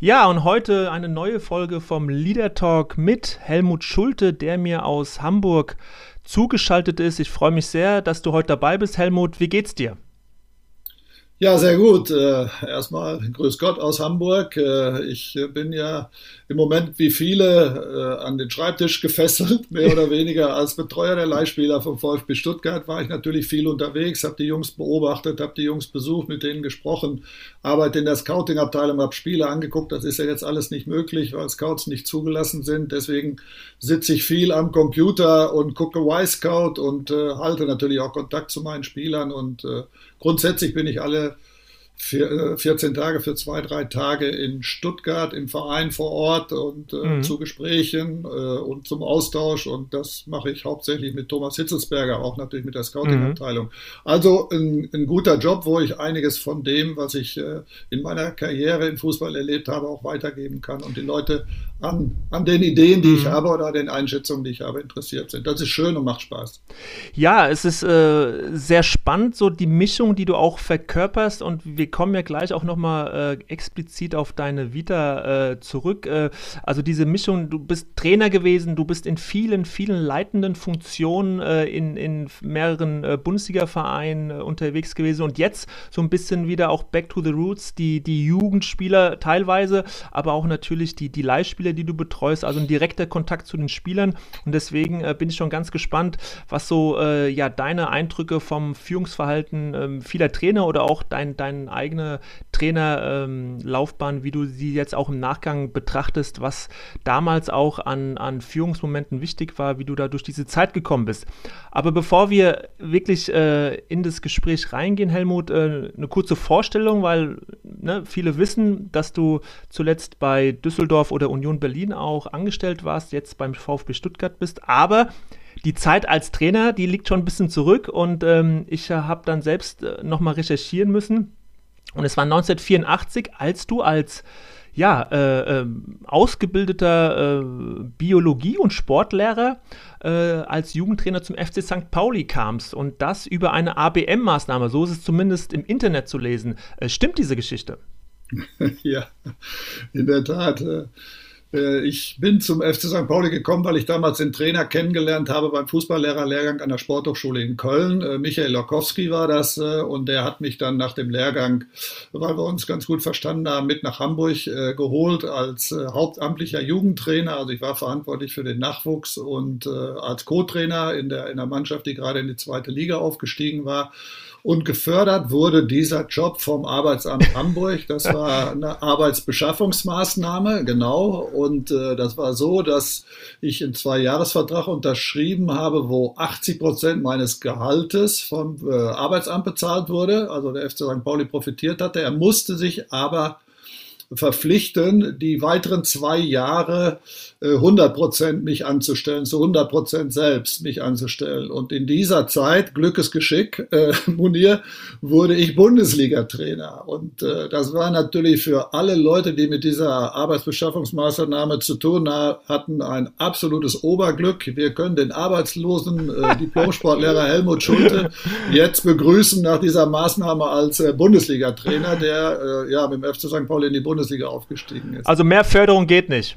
Ja, und heute eine neue Folge vom Leader Talk mit Helmut Schulte, der mir aus Hamburg zugeschaltet ist. Ich freue mich sehr, dass du heute dabei bist, Helmut. Wie geht's dir? Ja, sehr gut. Äh, erstmal Grüß Gott aus Hamburg. Äh, ich bin ja im Moment wie viele äh, an den Schreibtisch gefesselt, mehr oder weniger. Als Betreuer der Leihspieler vom VfB Stuttgart war ich natürlich viel unterwegs, habe die Jungs beobachtet, habe die Jungs besucht, mit denen gesprochen, arbeite in der Scouting-Abteilung, habe Spiele angeguckt. Das ist ja jetzt alles nicht möglich, weil Scouts nicht zugelassen sind. Deswegen sitze ich viel am Computer und gucke Y-Scout und halte natürlich auch Kontakt zu meinen Spielern und grundsätzlich bin ich alle 14 äh, Tage für zwei, drei Tage in Stuttgart im Verein vor Ort und äh, mhm. zu Gesprächen äh, und zum Austausch. Und das mache ich hauptsächlich mit Thomas Hitzelsberger, auch natürlich mit der Scouting-Abteilung. Mhm. Also ein, ein, guter Job, wo ich einiges von dem, was ich äh, in meiner Karriere im Fußball erlebt habe, auch weitergeben kann und die Leute an, an den Ideen, die mhm. ich habe oder an den Einschätzungen, die ich habe, interessiert sind. Das ist schön und macht Spaß. Ja, es ist äh, sehr spannend, so die Mischung, die du auch verkörperst und wir kommen ja gleich auch nochmal äh, explizit auf deine Vita äh, zurück. Äh, also diese Mischung, du bist Trainer gewesen, du bist in vielen, vielen leitenden Funktionen äh, in, in mehreren äh, Bundesliga-Vereinen äh, unterwegs gewesen und jetzt so ein bisschen wieder auch back to the roots, die, die Jugendspieler teilweise, aber auch natürlich die, die Leihspieler, die du betreust, also ein direkter Kontakt zu den Spielern und deswegen bin ich schon ganz gespannt, was so ja deine Eindrücke vom Führungsverhalten ähm, vieler Trainer oder auch dein, dein eigene Trainerlaufbahn, ähm, wie du sie jetzt auch im Nachgang betrachtest, was damals auch an, an Führungsmomenten wichtig war, wie du da durch diese Zeit gekommen bist. Aber bevor wir wirklich äh, in das Gespräch reingehen, Helmut, äh, eine kurze Vorstellung, weil ne, viele wissen, dass du zuletzt bei Düsseldorf oder Union Berlin auch angestellt warst, jetzt beim VfB Stuttgart bist, aber die Zeit als Trainer, die liegt schon ein bisschen zurück und ähm, ich habe dann selbst äh, nochmal recherchieren müssen und es war 1984, als du als ja, äh, äh, ausgebildeter äh, Biologie- und Sportlehrer äh, als Jugendtrainer zum FC St. Pauli kamst und das über eine ABM-Maßnahme, so ist es zumindest im Internet zu lesen. Äh, stimmt diese Geschichte? ja, in der Tat. Äh, ich bin zum FC St. Pauli gekommen, weil ich damals den Trainer kennengelernt habe beim Fußballlehrerlehrgang an der Sporthochschule in Köln. Äh, Michael Lokowski war das äh, und der hat mich dann nach dem Lehrgang, weil wir uns ganz gut verstanden haben, mit nach Hamburg geholt als hauptamtlicher Jugendtrainer. Also ich war verantwortlich für den Nachwuchs und als Co-Trainer in der, in der Mannschaft, die gerade in die zweite Liga aufgestiegen war. Und gefördert wurde dieser Job vom Arbeitsamt Hamburg. Das war eine Arbeitsbeschaffungsmaßnahme, genau. Und äh, das war so, dass ich einen Zwei-Jahres-Vertrag unterschrieben habe, wo 80 Prozent meines Gehaltes vom äh, Arbeitsamt bezahlt wurde. Also der FC St. Pauli profitiert hatte. Er musste sich aber verpflichten, die weiteren zwei Jahre 100 äh, Prozent mich anzustellen, zu 100 Prozent selbst mich anzustellen. Und in dieser Zeit, Glückes Geschick, äh, Munir, wurde ich Bundesliga-Trainer. Und äh, das war natürlich für alle Leute, die mit dieser Arbeitsbeschaffungsmaßnahme zu tun hatten, ein absolutes Oberglück. Wir können den arbeitslosen äh, Diplomsportlehrer Helmut Schulte jetzt begrüßen nach dieser Maßnahme als äh, Bundesliga-Trainer, der äh, ja mit dem FC St. Pauli in die Bundesliga aufgestiegen ist. Also mehr Förderung geht nicht.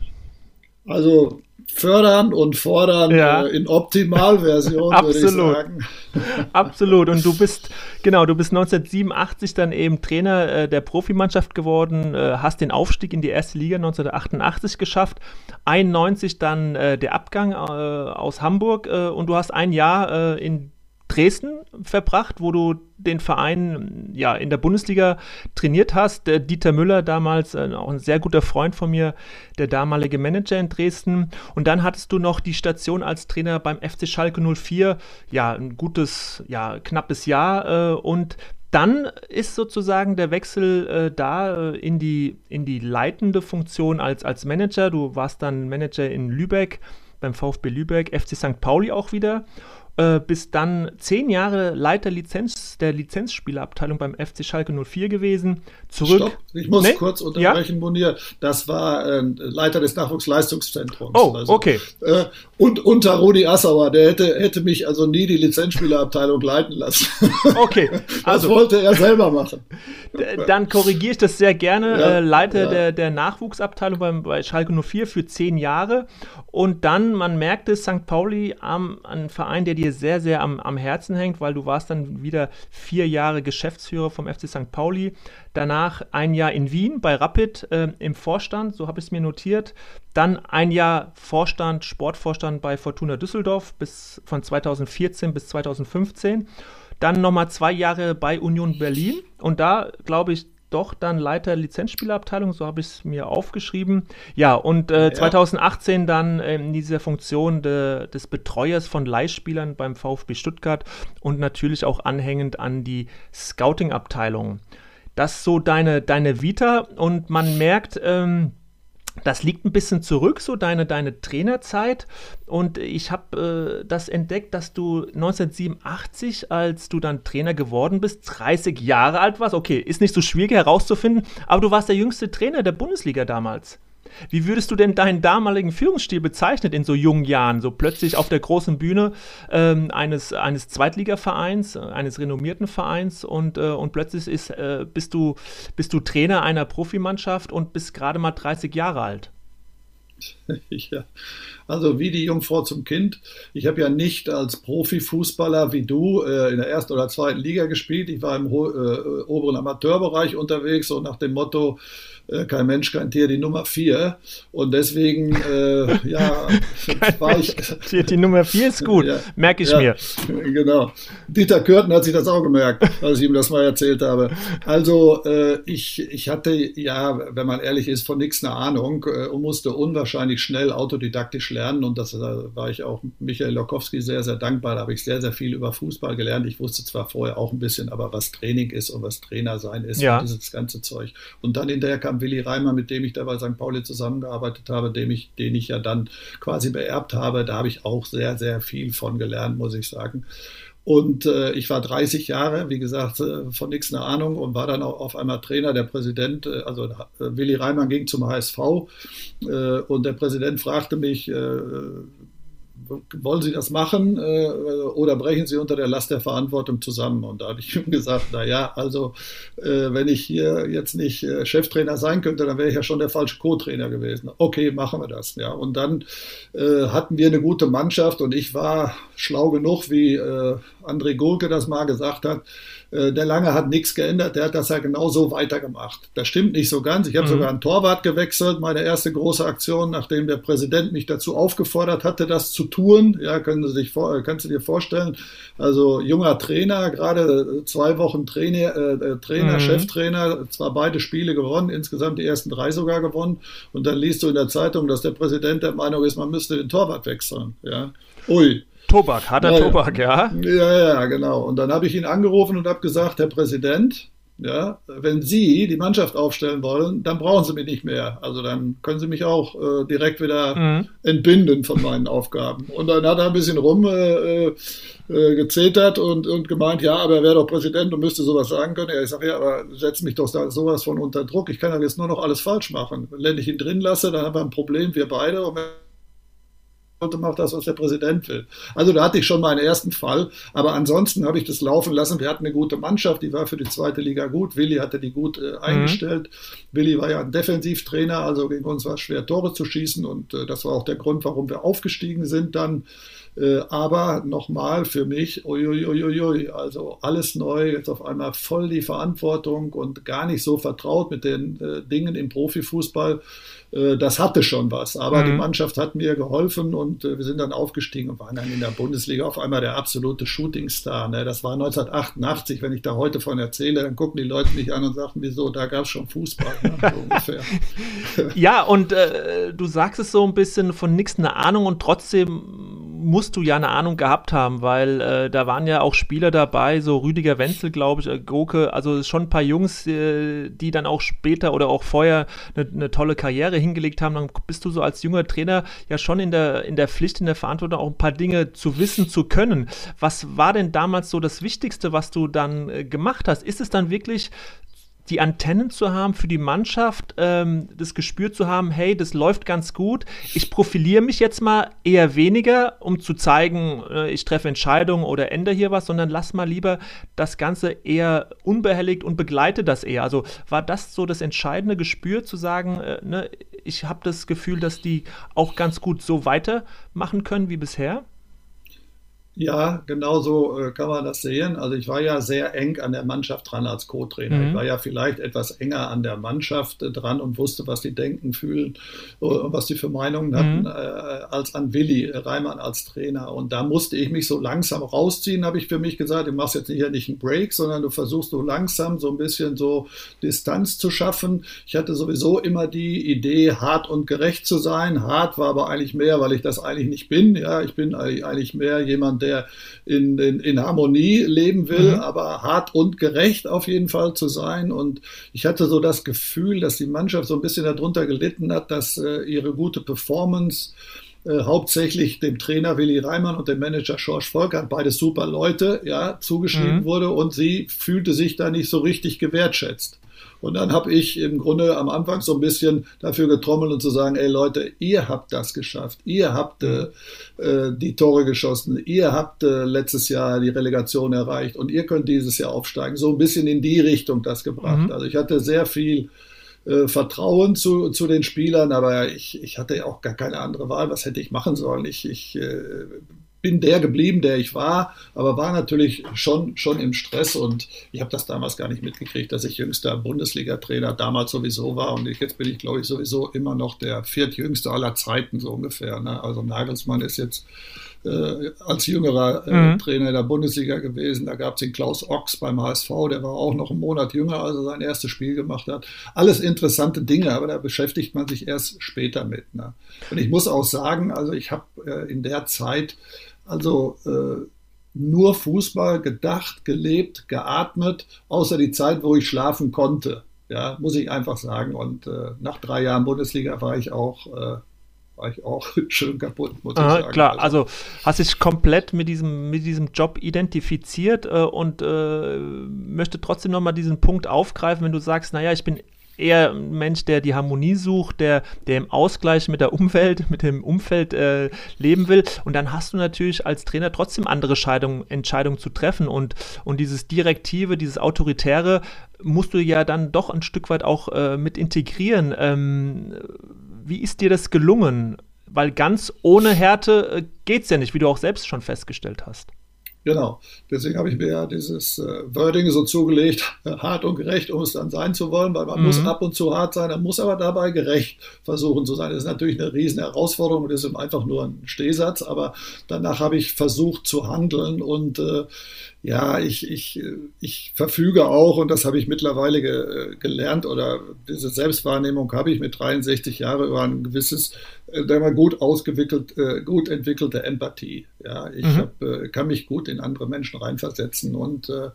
Also fördern und fordern ja. äh, in Optimalversion, würde ich sagen. Absolut. Und du bist, genau, du bist 1987 dann eben Trainer äh, der Profimannschaft geworden, äh, hast den Aufstieg in die erste Liga 1988 geschafft, 91 dann äh, der Abgang äh, aus Hamburg äh, und du hast ein Jahr in Dresden verbracht, wo du den Verein ja in der Bundesliga trainiert hast. Der Dieter Müller damals, äh, auch ein sehr guter Freund von mir, der damalige Manager in Dresden. Und dann hattest du noch die Station als Trainer beim FC Schalke 04. Ja, ein gutes, ja, knappes Jahr. Äh, und dann ist sozusagen der Wechsel äh, da äh, in, die, in die leitende Funktion als, als Manager. Du warst dann Manager in Lübeck beim VfB Lübeck, FC St. Pauli auch wieder äh, bis dann zehn Jahre Leiter Lizenz, der Lizenzspielerabteilung beim FC Schalke 04 gewesen. Zurück. Stopp, ich muss nee? kurz unterbrechen, ja? Monier. Das war äh, Leiter des Nachwuchsleistungszentrums. Oh, also, okay. Äh, und unter Rudi Assauer, der hätte, hätte mich also nie die Lizenzspielerabteilung leiten lassen. Okay. Also, das wollte er selber machen. Dann korrigiere ich das sehr gerne. Ja, äh, Leiter ja. Der, der Nachwuchsabteilung beim, bei Schalke 04 für zehn Jahre. Und dann, man merkte, St. Pauli, ähm, ein Verein, der dir sehr, sehr am, am Herzen hängt, weil du warst dann wieder vier Jahre Geschäftsführer vom FC St. Pauli. Danach ein Jahr in Wien bei Rapid äh, im Vorstand, so habe ich es mir notiert. Dann ein Jahr Vorstand, Sportvorstand bei Fortuna Düsseldorf bis von 2014 bis 2015. Dann nochmal zwei Jahre bei Union Berlin und da, glaube ich, doch dann Leiter Lizenzspielerabteilung, so habe ich es mir aufgeschrieben. Ja, und äh, ja. 2018 dann in dieser Funktion de, des Betreuers von Leihspielern beim VfB Stuttgart und natürlich auch anhängend an die Scouting-Abteilung. Das ist so deine, deine Vita und man merkt, ähm, das liegt ein bisschen zurück, so deine, deine Trainerzeit. Und ich habe äh, das entdeckt, dass du 1987, als du dann Trainer geworden bist, 30 Jahre alt warst. Okay, ist nicht so schwierig herauszufinden, aber du warst der jüngste Trainer der Bundesliga damals. Wie würdest du denn deinen damaligen Führungsstil bezeichnen in so jungen Jahren? So plötzlich auf der großen Bühne ähm, eines, eines Zweitligavereins, eines renommierten Vereins und, äh, und plötzlich ist, äh, bist, du, bist du Trainer einer Profimannschaft und bist gerade mal 30 Jahre alt. Ja, also wie die Jungfrau zum Kind. Ich habe ja nicht als Profifußballer wie du äh, in der ersten oder zweiten Liga gespielt. Ich war im äh, oberen Amateurbereich unterwegs und nach dem Motto, äh, kein Mensch, kein Tier, die Nummer vier. Und deswegen, äh, ja, war ich. Tier, die Nummer vier ist gut, ja, merke ich ja, mir. Genau. Dieter Kürten hat sich das auch gemerkt, als ich ihm das mal erzählt habe. Also, äh, ich, ich hatte ja, wenn man ehrlich ist, von nichts eine Ahnung und musste unwahrscheinlich schnell autodidaktisch lernen. Und das da war ich auch Michael Lokowski sehr, sehr dankbar. Da habe ich sehr, sehr viel über Fußball gelernt. Ich wusste zwar vorher auch ein bisschen, aber was Training ist und was Trainer sein ist ja. und dieses ganze Zeug. Und dann hinterher kam Willi Reimer, mit dem ich da bei St. Pauli zusammengearbeitet habe, dem ich, den ich ja dann quasi beerbt habe. Da habe ich auch sehr, sehr viel von gelernt, muss ich sagen. Und äh, ich war 30 Jahre, wie gesagt, äh, von nichts eine Ahnung und war dann auch auf einmal Trainer. Der Präsident, äh, also äh, Willi Reimann ging zum HSV äh, und der Präsident fragte mich, äh, wollen Sie das machen äh, oder brechen Sie unter der Last der Verantwortung zusammen? Und da habe ich ihm gesagt, na ja, also äh, wenn ich hier jetzt nicht äh, Cheftrainer sein könnte, dann wäre ich ja schon der falsche Co-Trainer gewesen. Okay, machen wir das. Ja, und dann äh, hatten wir eine gute Mannschaft und ich war schlau genug, wie äh, André Gurke das mal gesagt hat, äh, der Lange hat nichts geändert, der hat das ja genauso weitergemacht. Das stimmt nicht so ganz. Ich habe mhm. sogar einen Torwart gewechselt, meine erste große Aktion, nachdem der Präsident mich dazu aufgefordert hatte, das zu tun. Ja, können Sie sich vor, kannst du dir vorstellen. Also junger Trainer, gerade zwei Wochen Trainer, äh, Trainer, mhm. Cheftrainer, zwar beide Spiele gewonnen, insgesamt die ersten drei sogar gewonnen. Und dann liest du in der Zeitung, dass der Präsident der Meinung ist, man müsste den Torwart wechseln. Ja. Ui, Tobak, harter ja, Tobak, ja? Ja, ja, genau. Und dann habe ich ihn angerufen und habe gesagt, Herr Präsident, ja, wenn Sie die Mannschaft aufstellen wollen, dann brauchen Sie mich nicht mehr. Also dann können Sie mich auch äh, direkt wieder mhm. entbinden von meinen Aufgaben. Und dann hat er ein bisschen rum äh, äh, gezetert und, und gemeint, ja, aber er wäre doch Präsident und müsste sowas sagen können. Ja, ich sage, ja, aber setz mich doch da sowas von unter Druck. Ich kann ja jetzt nur noch alles falsch machen. Wenn ich ihn drin lasse, dann haben wir ein Problem, wir beide. Und und macht das, was der Präsident will. Also da hatte ich schon meinen ersten Fall, aber ansonsten habe ich das laufen lassen. Wir hatten eine gute Mannschaft, die war für die zweite Liga gut. Willi hatte die gut äh, eingestellt. Mhm. Willi war ja ein Defensivtrainer, also gegen uns war es schwer, Tore zu schießen und äh, das war auch der Grund, warum wir aufgestiegen sind dann. Äh, aber nochmal für mich, uiuiuiui, also alles neu, jetzt auf einmal voll die Verantwortung und gar nicht so vertraut mit den äh, Dingen im Profifußball. Äh, das hatte schon was. Aber mhm. die Mannschaft hat mir geholfen und äh, wir sind dann aufgestiegen und waren dann in der Bundesliga auf einmal der absolute Shootingstar. Ne? Das war 1988. Wenn ich da heute von erzähle, dann gucken die Leute mich an und sagen, wieso, da gab es schon Fußball. Ne? So ungefähr. ja, und äh, du sagst es so ein bisschen von nichts eine Ahnung und trotzdem musst du ja eine Ahnung gehabt haben, weil äh, da waren ja auch Spieler dabei, so Rüdiger Wenzel, glaube ich, äh, Goke, also schon ein paar Jungs, äh, die dann auch später oder auch vorher eine, eine, tolle Karriere hingelegt haben. Dann bist du so als junger Trainer ja schon in der, in der Pflicht, in der Verantwortung, auch ein paar Dinge zu wissen, zu können. Was war denn damals so das Wichtigste, was du dann äh, gemacht hast? Ist es dann wirklich die Antennen zu haben für die Mannschaft, ähm, das Gespür zu haben, hey, das läuft ganz gut. Ich profiliere mich jetzt mal eher weniger, um zu zeigen, äh, ich treffe Entscheidungen oder ändere hier was, sondern lass mal lieber das Ganze eher unbehelligt und begleite das eher. Also war das so das entscheidende Gespür zu sagen, äh, ne, ich habe das Gefühl, dass die auch ganz gut so weitermachen können wie bisher? Ja, genau so äh, kann man das sehen. Also ich war ja sehr eng an der Mannschaft dran als Co-Trainer. Mhm. Ich war ja vielleicht etwas enger an der Mannschaft äh, dran und wusste, was die denken, fühlen äh, und was die für Meinungen hatten, mhm. als an Willi Reimann als Trainer. Und da musste ich mich so langsam rausziehen, habe ich für mich gesagt. Du machst jetzt hier nicht einen Break, sondern du versuchst so langsam so ein bisschen so Distanz zu schaffen. Ich hatte sowieso immer die Idee, hart und gerecht zu sein. Hart war aber eigentlich mehr, weil ich das eigentlich nicht bin. Ja, ich bin eigentlich mehr jemand, der in, in, in Harmonie leben will, mhm. aber hart und gerecht auf jeden Fall zu sein. Und ich hatte so das Gefühl, dass die Mannschaft so ein bisschen darunter gelitten hat, dass äh, ihre gute Performance äh, hauptsächlich dem Trainer Willi Reimann und dem Manager George Volkert, beides super Leute, ja, zugeschrieben mhm. wurde und sie fühlte sich da nicht so richtig gewertschätzt. Und dann habe ich im Grunde am Anfang so ein bisschen dafür getrommelt und zu sagen, ey Leute, ihr habt das geschafft, ihr habt äh, äh, die Tore geschossen, ihr habt äh, letztes Jahr die Relegation erreicht und ihr könnt dieses Jahr aufsteigen. So ein bisschen in die Richtung das gebracht. Mhm. Also ich hatte sehr viel äh, Vertrauen zu, zu den Spielern, aber ich, ich hatte ja auch gar keine andere Wahl. Was hätte ich machen sollen? Ich, ich äh, bin der geblieben, der ich war, aber war natürlich schon, schon im Stress und ich habe das damals gar nicht mitgekriegt, dass ich jüngster Bundesliga-Trainer damals sowieso war und ich, jetzt bin ich, glaube ich, sowieso immer noch der viertjüngste aller Zeiten so ungefähr. Ne? Also Nagelsmann ist jetzt äh, als jüngerer äh, mhm. Trainer der Bundesliga gewesen. Da gab es den Klaus Ochs beim HSV, der war auch noch einen Monat jünger, als er sein erstes Spiel gemacht hat. Alles interessante Dinge, aber da beschäftigt man sich erst später mit. Ne? Und ich muss auch sagen, also ich habe äh, in der Zeit also äh, nur Fußball gedacht, gelebt, geatmet, außer die Zeit, wo ich schlafen konnte. Ja, muss ich einfach sagen. Und äh, nach drei Jahren Bundesliga war ich auch, äh, war ich auch schön kaputt, muss Aha, ich sagen. Klar, also, also hast dich komplett mit diesem, mit diesem Job identifiziert äh, und äh, möchte trotzdem nochmal diesen Punkt aufgreifen, wenn du sagst, naja, ich bin eher ein Mensch, der die Harmonie sucht, der, der im Ausgleich mit der Umwelt, mit dem Umfeld äh, leben will. Und dann hast du natürlich als Trainer trotzdem andere Scheidung, Entscheidungen zu treffen. Und, und dieses Direktive, dieses Autoritäre musst du ja dann doch ein Stück weit auch äh, mit integrieren. Ähm, wie ist dir das gelungen? Weil ganz ohne Härte äh, geht es ja nicht, wie du auch selbst schon festgestellt hast. Genau. Deswegen habe ich mir ja dieses äh, Wording so zugelegt, hart und gerecht, um es dann sein zu wollen, weil man mhm. muss ab und zu hart sein, man muss aber dabei gerecht versuchen zu sein. Das ist natürlich eine riesen Herausforderung und das ist einfach nur ein Stehsatz, aber danach habe ich versucht zu handeln und äh, ja, ich, ich, ich verfüge auch, und das habe ich mittlerweile ge, gelernt, oder diese Selbstwahrnehmung habe ich mit 63 Jahren über ein gewisses, äh, mal gut ausgewickelt, äh, gut entwickelte Empathie. Ja, ich mhm. hab, äh, kann mich gut in andere Menschen reinversetzen und äh,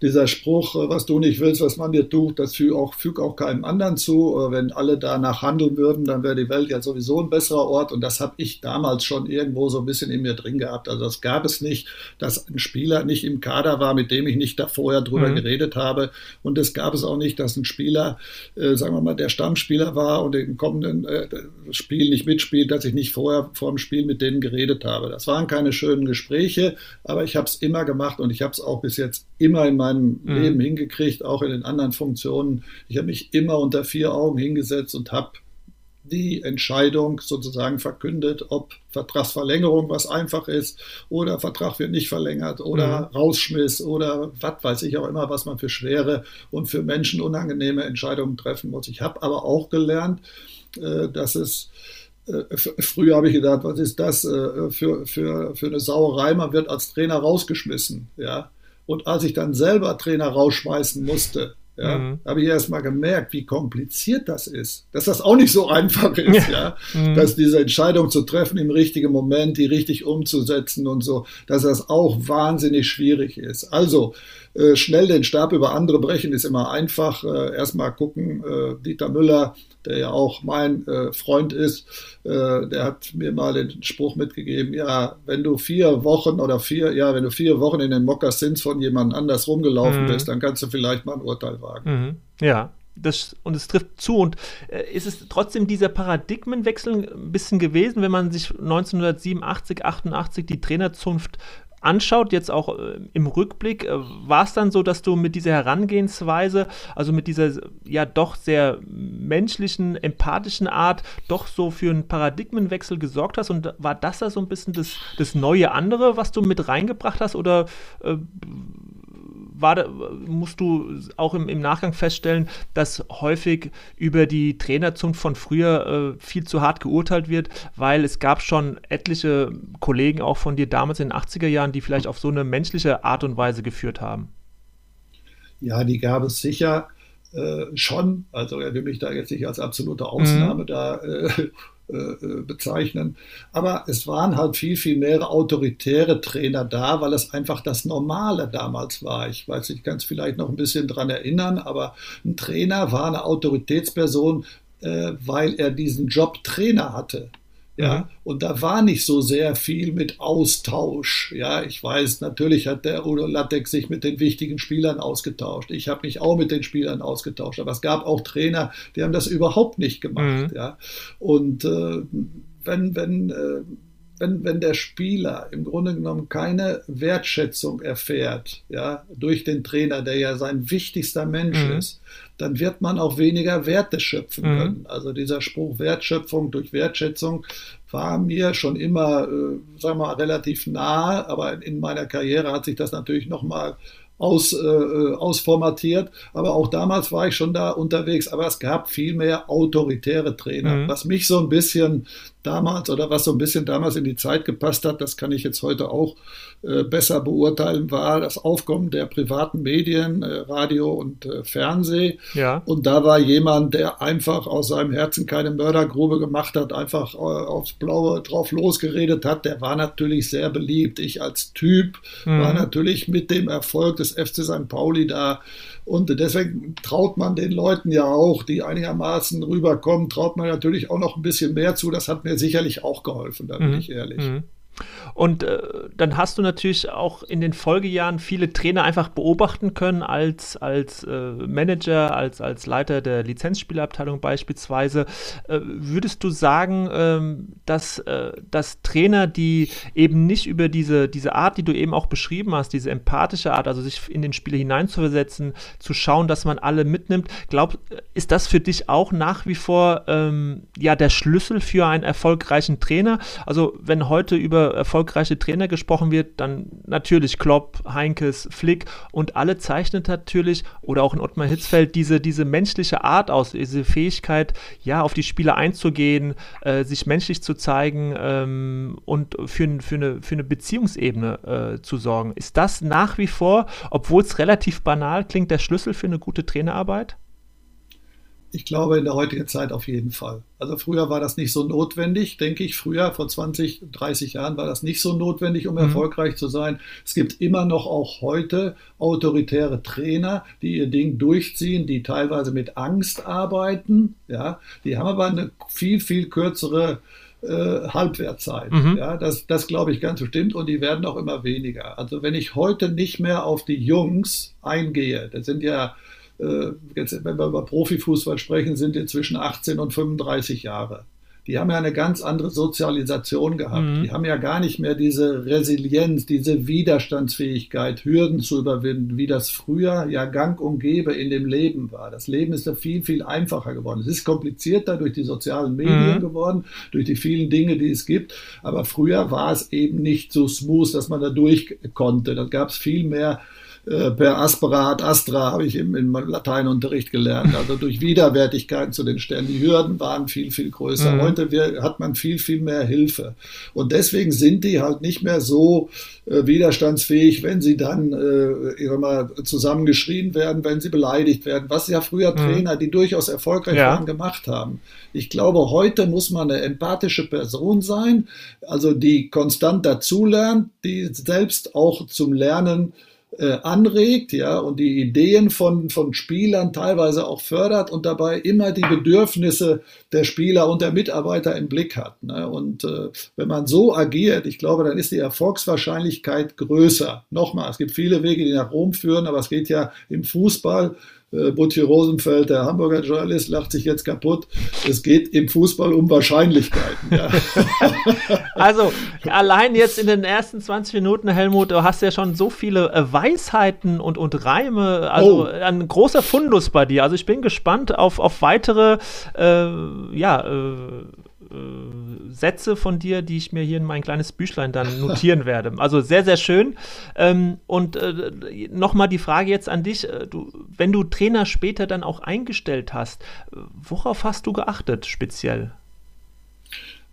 dieser Spruch, was du nicht willst, was man dir tut, das fügt auch, füg auch keinem anderen zu. Wenn alle danach handeln würden, dann wäre die Welt ja sowieso ein besserer Ort. Und das habe ich damals schon irgendwo so ein bisschen in mir drin gehabt. Also das gab es nicht, dass ein Spieler nicht im Kader war, mit dem ich nicht da vorher drüber mhm. geredet habe. Und es gab es auch nicht, dass ein Spieler, äh, sagen wir mal, der Stammspieler war und im kommenden äh, Spiel nicht mitspielt, dass ich nicht vorher vor dem Spiel mit denen geredet habe. Das waren keine schönen Gespräche, aber ich habe es immer gemacht und ich habe es auch bis jetzt immer in meinem meinem mhm. Leben hingekriegt, auch in den anderen Funktionen. Ich habe mich immer unter vier Augen hingesetzt und habe die Entscheidung sozusagen verkündet, ob Vertragsverlängerung was einfach ist oder Vertrag wird nicht verlängert oder mhm. Rausschmiss oder was weiß ich auch immer, was man für schwere und für Menschen unangenehme Entscheidungen treffen muss. Ich habe aber auch gelernt, äh, dass es äh, Früher habe ich gedacht, was ist das äh, für, für, für eine Sauerei? Man wird als Trainer rausgeschmissen. Ja? Und als ich dann selber Trainer rausschmeißen musste, Ja, mhm. habe ich erst mal gemerkt, wie kompliziert das ist, dass das auch nicht so einfach ist, ja, mhm. dass diese Entscheidung zu treffen im richtigen Moment, die richtig umzusetzen und so, dass das auch wahnsinnig schwierig ist. Also äh, schnell den Stab über andere brechen ist immer einfach. Äh, Erstmal gucken, äh, Dieter Müller, der ja auch mein äh, Freund ist, äh, der hat mir mal den Spruch mitgegeben, ja, wenn du vier Wochen oder vier, ja, wenn du vier Wochen in den Mokassins von jemand anders rumgelaufen mhm. bist, dann kannst du vielleicht mal ein Urteil wagen. Mhm. Ja, das, und es trifft zu. Und äh, ist es trotzdem dieser Paradigmenwechsel ein bisschen gewesen, wenn man sich 1987, 88 die Trainerzunft anschaut, jetzt auch äh, im Rückblick, äh, war es dann so, dass du mit dieser Herangehensweise, also mit dieser ja doch sehr menschlichen, empathischen Art, doch so für einen Paradigmenwechsel gesorgt hast? Und war das da so ein bisschen das, das neue andere, was du mit reingebracht hast? Oder äh, war, musst du auch im, im, Nachgang feststellen, dass häufig über die Trainerzunft von früher äh, viel zu hart geurteilt wird, weil es gab schon etliche Kollegen auch von dir damals in den 80er Jahren, die vielleicht auf so eine menschliche Art und Weise geführt haben. Ja, die gab es sicher. Äh, schon, also er will mich da jetzt nicht als absolute Ausnahme mhm. da äh, bezeichnen. Aber es waren halt viel, viel mehr autoritäre Trainer da, weil es einfach das Normale damals war. Ich weiß, ich kann es vielleicht noch ein bisschen dran erinnern, aber ein Trainer war eine Autoritätsperson, äh, weil er diesen Job Trainer hatte. Ja, mhm. und da war nicht so sehr viel mit Austausch. Ja, ich weiß, natürlich hat der Udo Lattek sich mit den wichtigen Spielern ausgetauscht. Ich habe mich auch mit den Spielern ausgetauscht. Aber es gab auch Trainer, die haben das überhaupt nicht gemacht. Mhm. Ja, und äh, wenn, wenn, äh, wenn, wenn der Spieler im Grunde genommen keine Wertschätzung erfährt, ja, durch den Trainer, der ja sein wichtigster Mensch mhm. ist, dann wird man auch weniger Werte schöpfen mhm. können. Also dieser Spruch Wertschöpfung durch Wertschätzung war mir schon immer, äh, sagen wir mal, relativ nah, aber in meiner Karriere hat sich das natürlich nochmal aus, äh, ausformatiert. Aber auch damals war ich schon da unterwegs. Aber es gab viel mehr autoritäre Trainer, mhm. was mich so ein bisschen damals oder was so ein bisschen damals in die Zeit gepasst hat, das kann ich jetzt heute auch äh, besser beurteilen, war das Aufkommen der privaten Medien, äh, Radio und äh, Fernseh. Ja. Und da war jemand, der einfach aus seinem Herzen keine Mördergrube gemacht hat, einfach äh, aufs Blaue drauf losgeredet hat, der war natürlich sehr beliebt. Ich als Typ mhm. war natürlich mit dem Erfolg des FC St. Pauli da und deswegen traut man den Leuten ja auch, die einigermaßen rüberkommen, traut man natürlich auch noch ein bisschen mehr zu. Das hat mir sicherlich auch geholfen, da bin mhm. ich ehrlich. Mhm. Und äh, dann hast du natürlich auch in den Folgejahren viele Trainer einfach beobachten können als, als äh, Manager, als, als Leiter der Lizenzspielabteilung beispielsweise. Äh, würdest du sagen, ähm, dass, äh, dass Trainer, die eben nicht über diese, diese Art, die du eben auch beschrieben hast, diese empathische Art, also sich in den Spieler hineinzuversetzen, zu schauen, dass man alle mitnimmt, glaub, ist das für dich auch nach wie vor ähm, ja, der Schlüssel für einen erfolgreichen Trainer? Also wenn heute über erfolgreiche Trainer gesprochen wird, dann natürlich Klopp, Heinkes, Flick und alle zeichnet natürlich oder auch in Ottmar Hitzfeld diese, diese menschliche Art aus, diese Fähigkeit, ja, auf die Spieler einzugehen, äh, sich menschlich zu zeigen ähm, und für, für, eine, für eine Beziehungsebene äh, zu sorgen. Ist das nach wie vor, obwohl es relativ banal klingt, der Schlüssel für eine gute Trainerarbeit? Ich glaube, in der heutigen Zeit auf jeden Fall. Also früher war das nicht so notwendig, denke ich. Früher, vor 20, 30 Jahren, war das nicht so notwendig, um mhm. erfolgreich zu sein. Es gibt immer noch auch heute autoritäre Trainer, die ihr Ding durchziehen, die teilweise mit Angst arbeiten. Ja, die haben aber eine viel, viel kürzere äh, Halbwertzeit. Mhm. Ja, das, das glaube ich ganz bestimmt und die werden auch immer weniger. Also wenn ich heute nicht mehr auf die Jungs eingehe, das sind ja wenn wir über Profifußball sprechen, sind die zwischen 18 und 35 Jahre. Die haben ja eine ganz andere Sozialisation gehabt. Mhm. Die haben ja gar nicht mehr diese Resilienz, diese Widerstandsfähigkeit, Hürden zu überwinden, wie das früher ja gang und gäbe in dem Leben war. Das Leben ist da viel, viel einfacher geworden. Es ist komplizierter durch die sozialen Medien mhm. geworden, durch die vielen Dinge, die es gibt. Aber früher war es eben nicht so smooth, dass man da durch konnte. Da gab es viel mehr äh, per aspera ad astra habe ich im, im Lateinunterricht gelernt. Also durch Widerwärtigkeiten zu den Sternen. Die Hürden waren viel, viel größer. Mhm. Heute wir, hat man viel, viel mehr Hilfe. Und deswegen sind die halt nicht mehr so äh, widerstandsfähig, wenn sie dann äh, mal, zusammengeschrien werden, wenn sie beleidigt werden, was ja früher mhm. Trainer, die durchaus erfolgreich ja. waren, gemacht haben. Ich glaube, heute muss man eine empathische Person sein, also die konstant dazulernt, die selbst auch zum Lernen äh, anregt, ja, und die Ideen von, von Spielern teilweise auch fördert und dabei immer die Bedürfnisse der Spieler und der Mitarbeiter im Blick hat. Ne? Und äh, wenn man so agiert, ich glaube, dann ist die Erfolgswahrscheinlichkeit größer. Nochmal, es gibt viele Wege, die nach Rom führen, aber es geht ja im Fußball äh, Butchi Rosenfeld, der Hamburger Journalist, lacht sich jetzt kaputt. Es geht im Fußball um Wahrscheinlichkeiten. Ja. also allein jetzt in den ersten 20 Minuten, Helmut, du hast ja schon so viele äh, Weisheiten und, und Reime. Also oh. ein großer Fundus bei dir. Also ich bin gespannt auf, auf weitere, äh, ja, äh, äh, Sätze von dir, die ich mir hier in mein kleines Büchlein dann notieren werde. Also sehr, sehr schön. Ähm, und äh, nochmal die Frage jetzt an dich. Äh, du, wenn du Trainer später dann auch eingestellt hast, worauf hast du geachtet speziell?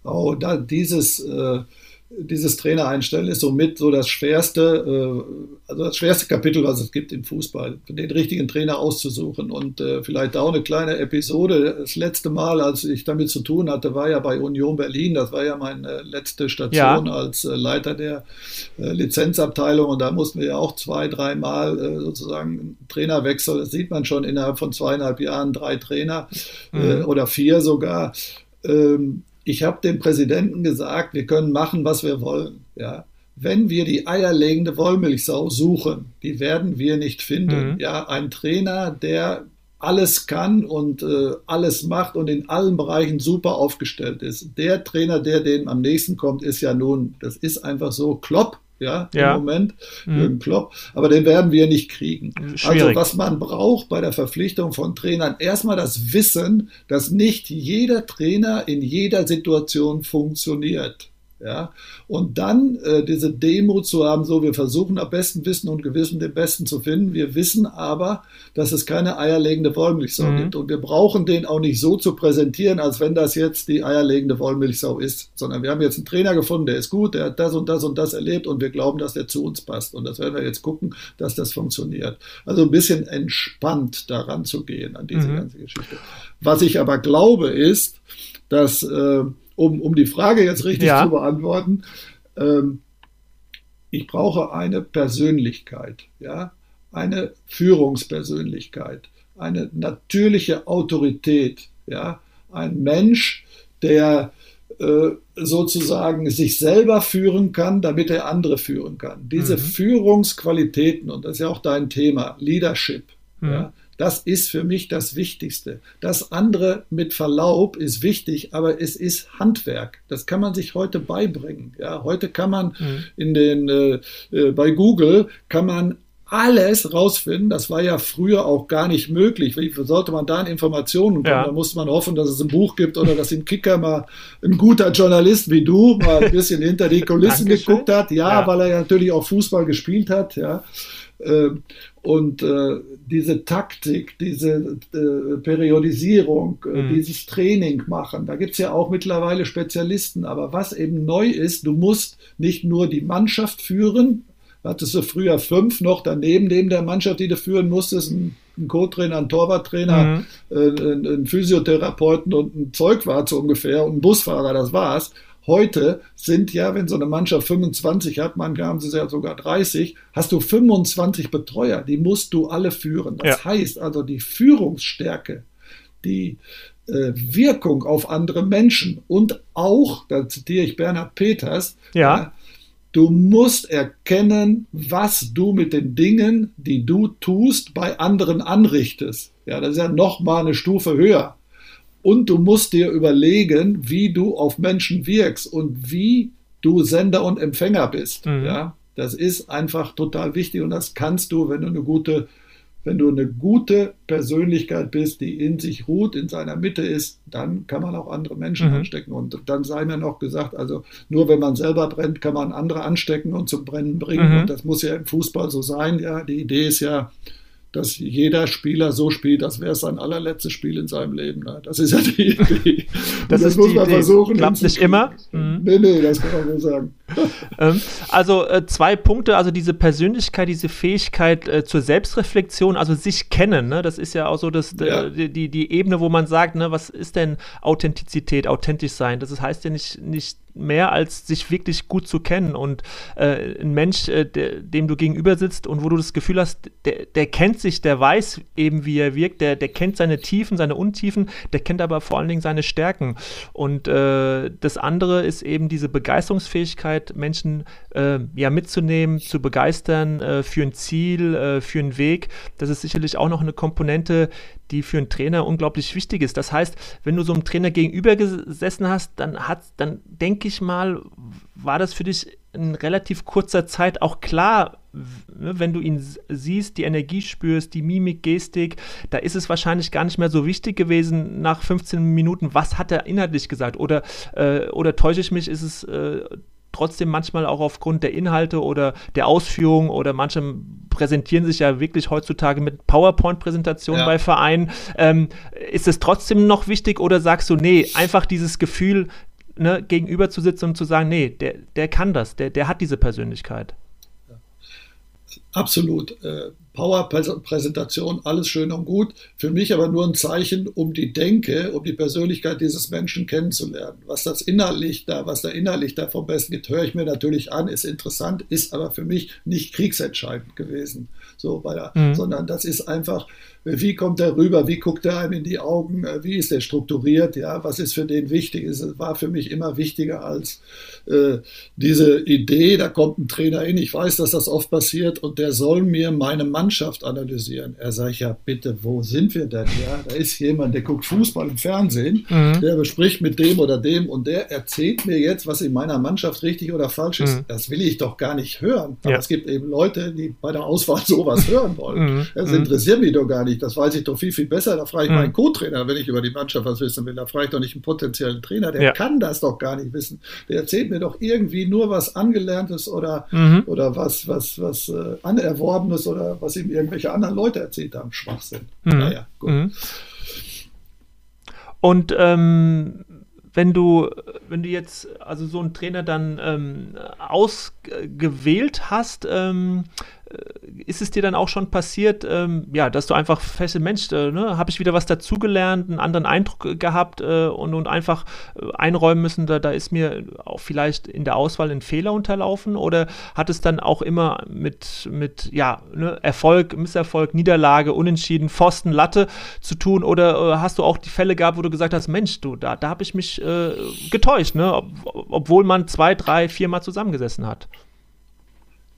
Oh, da dieses äh, dieses Trainer einstellen ist somit so das schwerste, äh, also das schwerste Kapitel, was es gibt im Fußball, den richtigen Trainer auszusuchen. Und äh, vielleicht auch eine kleine Episode. Das letzte Mal, als ich damit zu tun hatte, war ja bei Union Berlin. Das war ja meine letzte Station ja. als äh, Leiter der Lizenzabteilung. Und da mussten wir ja auch zwei, dreimal sozusagen Trainerwechsel. Das sieht man schon innerhalb von zweieinhalb Jahren drei Trainer mhm. oder vier sogar. Ich habe dem Präsidenten gesagt, wir können machen, was wir wollen. Ja. Wenn wir die eierlegende Wollmilchsau suchen, die werden wir nicht finden. Mhm. Ja, ein Trainer, der alles kann und äh, alles macht und in allen Bereichen super aufgestellt ist. Der Trainer, der dem am nächsten kommt, ist ja nun, das ist einfach so, Klopp ja, ja. im Moment, mhm. Jürgen Klopp, aber den werden wir nicht kriegen. Also, Schwierig. Also was man braucht bei der Verpflichtung von Trainern, erstmal das Wissen, dass nicht jeder Trainer in jeder Situation funktioniert. Ja? Und dann äh, diese Demo zu haben, so wir versuchen nach bestem Wissen und Gewissen den Besten zu finden. Wir wissen aber, dass es keine eierlegende Wollmilchsau mhm. gibt. Und wir brauchen den auch nicht so zu präsentieren, als wenn das jetzt die eierlegende Wollmilchsau ist, sondern wir haben jetzt einen Trainer gefunden, der ist gut, der hat das und das und das erlebt und wir glauben, dass der zu uns passt. Und das werden wir jetzt gucken, dass das funktioniert. Also ein bisschen entspannt daran zu gehen an diese mhm. ganze Geschichte. Was ich aber glaube ist, dass äh, um, um die Frage jetzt richtig ja. zu beantworten, ähm, ich brauche eine Persönlichkeit, ja, eine Führungspersönlichkeit, eine natürliche Autorität, ja, ein Mensch, der äh, sozusagen sich selber führen kann, damit er andere führen kann. Diese mhm. Führungsqualitäten, und das ist ja auch dein Thema, Leadership, mhm. ja, das ist für mich das Wichtigste. Das andere mit Verlaub ist wichtig, aber es ist Handwerk. Das kann man sich heute beibringen. Ja, heute kann man mhm. in den äh, äh, bei Google kann man alles rausfinden. Das war ja früher auch gar nicht möglich. Wie sollte man da an Informationen kommen? Ja. Da musste man hoffen, dass es ein Buch gibt oder dass im Kicker mal ein guter Journalist wie du mal ein bisschen hinter die Kulissen geguckt hat. Ja, ja, weil er ja natürlich auch Fußball gespielt hat. Ja. Und äh, diese Taktik, diese äh, Periodisierung, äh, mhm. dieses Training machen, da gibt es ja auch mittlerweile Spezialisten. Aber was eben neu ist, du musst nicht nur die Mannschaft führen, hattest du früher fünf noch daneben, neben der Mannschaft, die du führen musstest, ein, ein Co-Trainer, ein Torwarttrainer, mhm. äh, ein, ein Physiotherapeuten und ein Zeugwart so ungefähr und ein Busfahrer, das war's. Heute sind ja, wenn so eine Mannschaft 25 hat, manche haben sie ja sogar 30, hast du 25 Betreuer, die musst du alle führen. Das ja. heißt also, die Führungsstärke, die äh, Wirkung auf andere Menschen und auch, da zitiere ich Bernhard Peters, ja. Äh, du musst erkennen, was du mit den Dingen, die du tust, bei anderen anrichtest. Ja, das ist ja noch mal eine Stufe höher. Und du musst dir überlegen, wie du auf Menschen wirkst und wie du Sender und Empfänger bist. Mhm. Ja, das ist einfach total wichtig und das kannst du, wenn du eine gute wenn du eine gute Persönlichkeit bist, die in sich ruht, in seiner Mitte ist, dann kann man auch andere Menschen mhm. anstecken. Und dann sei mir noch gesagt, also nur wenn man selber brennt, kann man andere anstecken und zum Brennen bringen. Mhm. Und das muss ja im Fußball so sein. Ja, die Idee ist ja, dass jeder Spieler so spielt, als wäre es sein allerletztes Spiel in seinem Leben. Das ist ja die Idee. Das, das muss man Idee. versuchen. Klappt nicht immer? Mhm. Nee, nee, das kann man nur sagen. Ähm, also äh, zwei Punkte, also diese Persönlichkeit, diese Fähigkeit äh, zur Selbstreflexion, also sich kennen, ne? das ist ja auch so das, ja. die, die, die Ebene, wo man sagt, ne, was ist denn Authentizität, authentisch sein? Das heißt ja nicht, nicht mehr als sich wirklich gut zu kennen. Und äh, ein Mensch, äh, der, dem du gegenüber sitzt und wo du das Gefühl hast, der, der kennt sich, der weiß eben, wie er wirkt, der, der kennt seine Tiefen, seine Untiefen, der kennt aber vor allen Dingen seine Stärken. Und äh, das andere ist eben diese Begeisterungsfähigkeit, Menschen äh, ja mitzunehmen, zu begeistern äh, für ein Ziel, äh, für einen Weg. Das ist sicherlich auch noch eine Komponente, die für einen Trainer unglaublich wichtig ist. Das heißt, wenn du so einem Trainer gegenüber gesessen hast, dann hat, dann denke ich mal, war das für dich in relativ kurzer Zeit auch klar, wenn du ihn siehst, die Energie spürst, die Mimik, Gestik, da ist es wahrscheinlich gar nicht mehr so wichtig gewesen nach 15 Minuten, was hat er inhaltlich gesagt oder, äh, oder täusche ich mich, ist es äh, trotzdem manchmal auch aufgrund der Inhalte oder der Ausführung oder manche präsentieren sich ja wirklich heutzutage mit PowerPoint-Präsentationen ja. bei Vereinen. Ähm, ist es trotzdem noch wichtig oder sagst du, nee, einfach dieses Gefühl, ne, gegenüber zu sitzen und zu sagen, nee, der, der kann das, der, der hat diese Persönlichkeit? Absolut. Äh, Power-Präsentation, alles schön und gut. Für mich aber nur ein Zeichen, um die Denke, um die Persönlichkeit dieses Menschen kennenzulernen. Was das inhaltlich da, was da inhaltlich da vom Besten gibt, höre ich mir natürlich an, ist interessant, ist aber für mich nicht kriegsentscheidend gewesen. So, der, mhm. sondern das ist einfach, wie kommt er rüber, wie guckt er einem in die Augen, wie ist er strukturiert, ja, was ist für den wichtig? Es war für mich immer wichtiger als äh, diese Idee, da kommt ein Trainer hin, ich weiß, dass das oft passiert und der soll mir meine Mannschaft analysieren. Er sagt, ja bitte, wo sind wir denn? Ja, da ist jemand, der guckt Fußball im Fernsehen, mhm. der bespricht mit dem oder dem und der erzählt mir jetzt, was in meiner Mannschaft richtig oder falsch ist. Mhm. Das will ich doch gar nicht hören. Aber ja. es gibt eben Leute, die bei der Auswahl sowas hören wollen. Mhm. Das interessiert mich doch gar nicht. Das weiß ich doch viel, viel besser. Da frage ich mhm. meinen Co-Trainer, wenn ich über die Mannschaft was wissen will. Da frage ich doch nicht einen potenziellen Trainer. Der ja. kann das doch gar nicht wissen. Der erzählt mir doch irgendwie nur was Angelerntes oder, mhm. oder was, was, was äh, Anerworbenes oder was ihm irgendwelche anderen Leute erzählt haben. Schwachsinn. Mhm. Naja, gut. Mhm. Und ähm, wenn du, wenn du jetzt also so einen Trainer dann ähm, ausgewählt hast, ähm, äh, ist es dir dann auch schon passiert, ähm, ja, dass du einfach feste Mensch, äh, ne, habe ich wieder was dazugelernt, einen anderen Eindruck gehabt äh, und, und einfach äh, einräumen müssen, da, da ist mir auch vielleicht in der Auswahl ein Fehler unterlaufen oder hat es dann auch immer mit, mit ja, ne, Erfolg, Misserfolg, Niederlage, Unentschieden, Pfosten, Latte zu tun oder äh, hast du auch die Fälle gehabt, wo du gesagt hast, Mensch, du, da, da habe ich mich äh, getäuscht, ne, Ob, obwohl man zwei, drei, viermal zusammengesessen hat?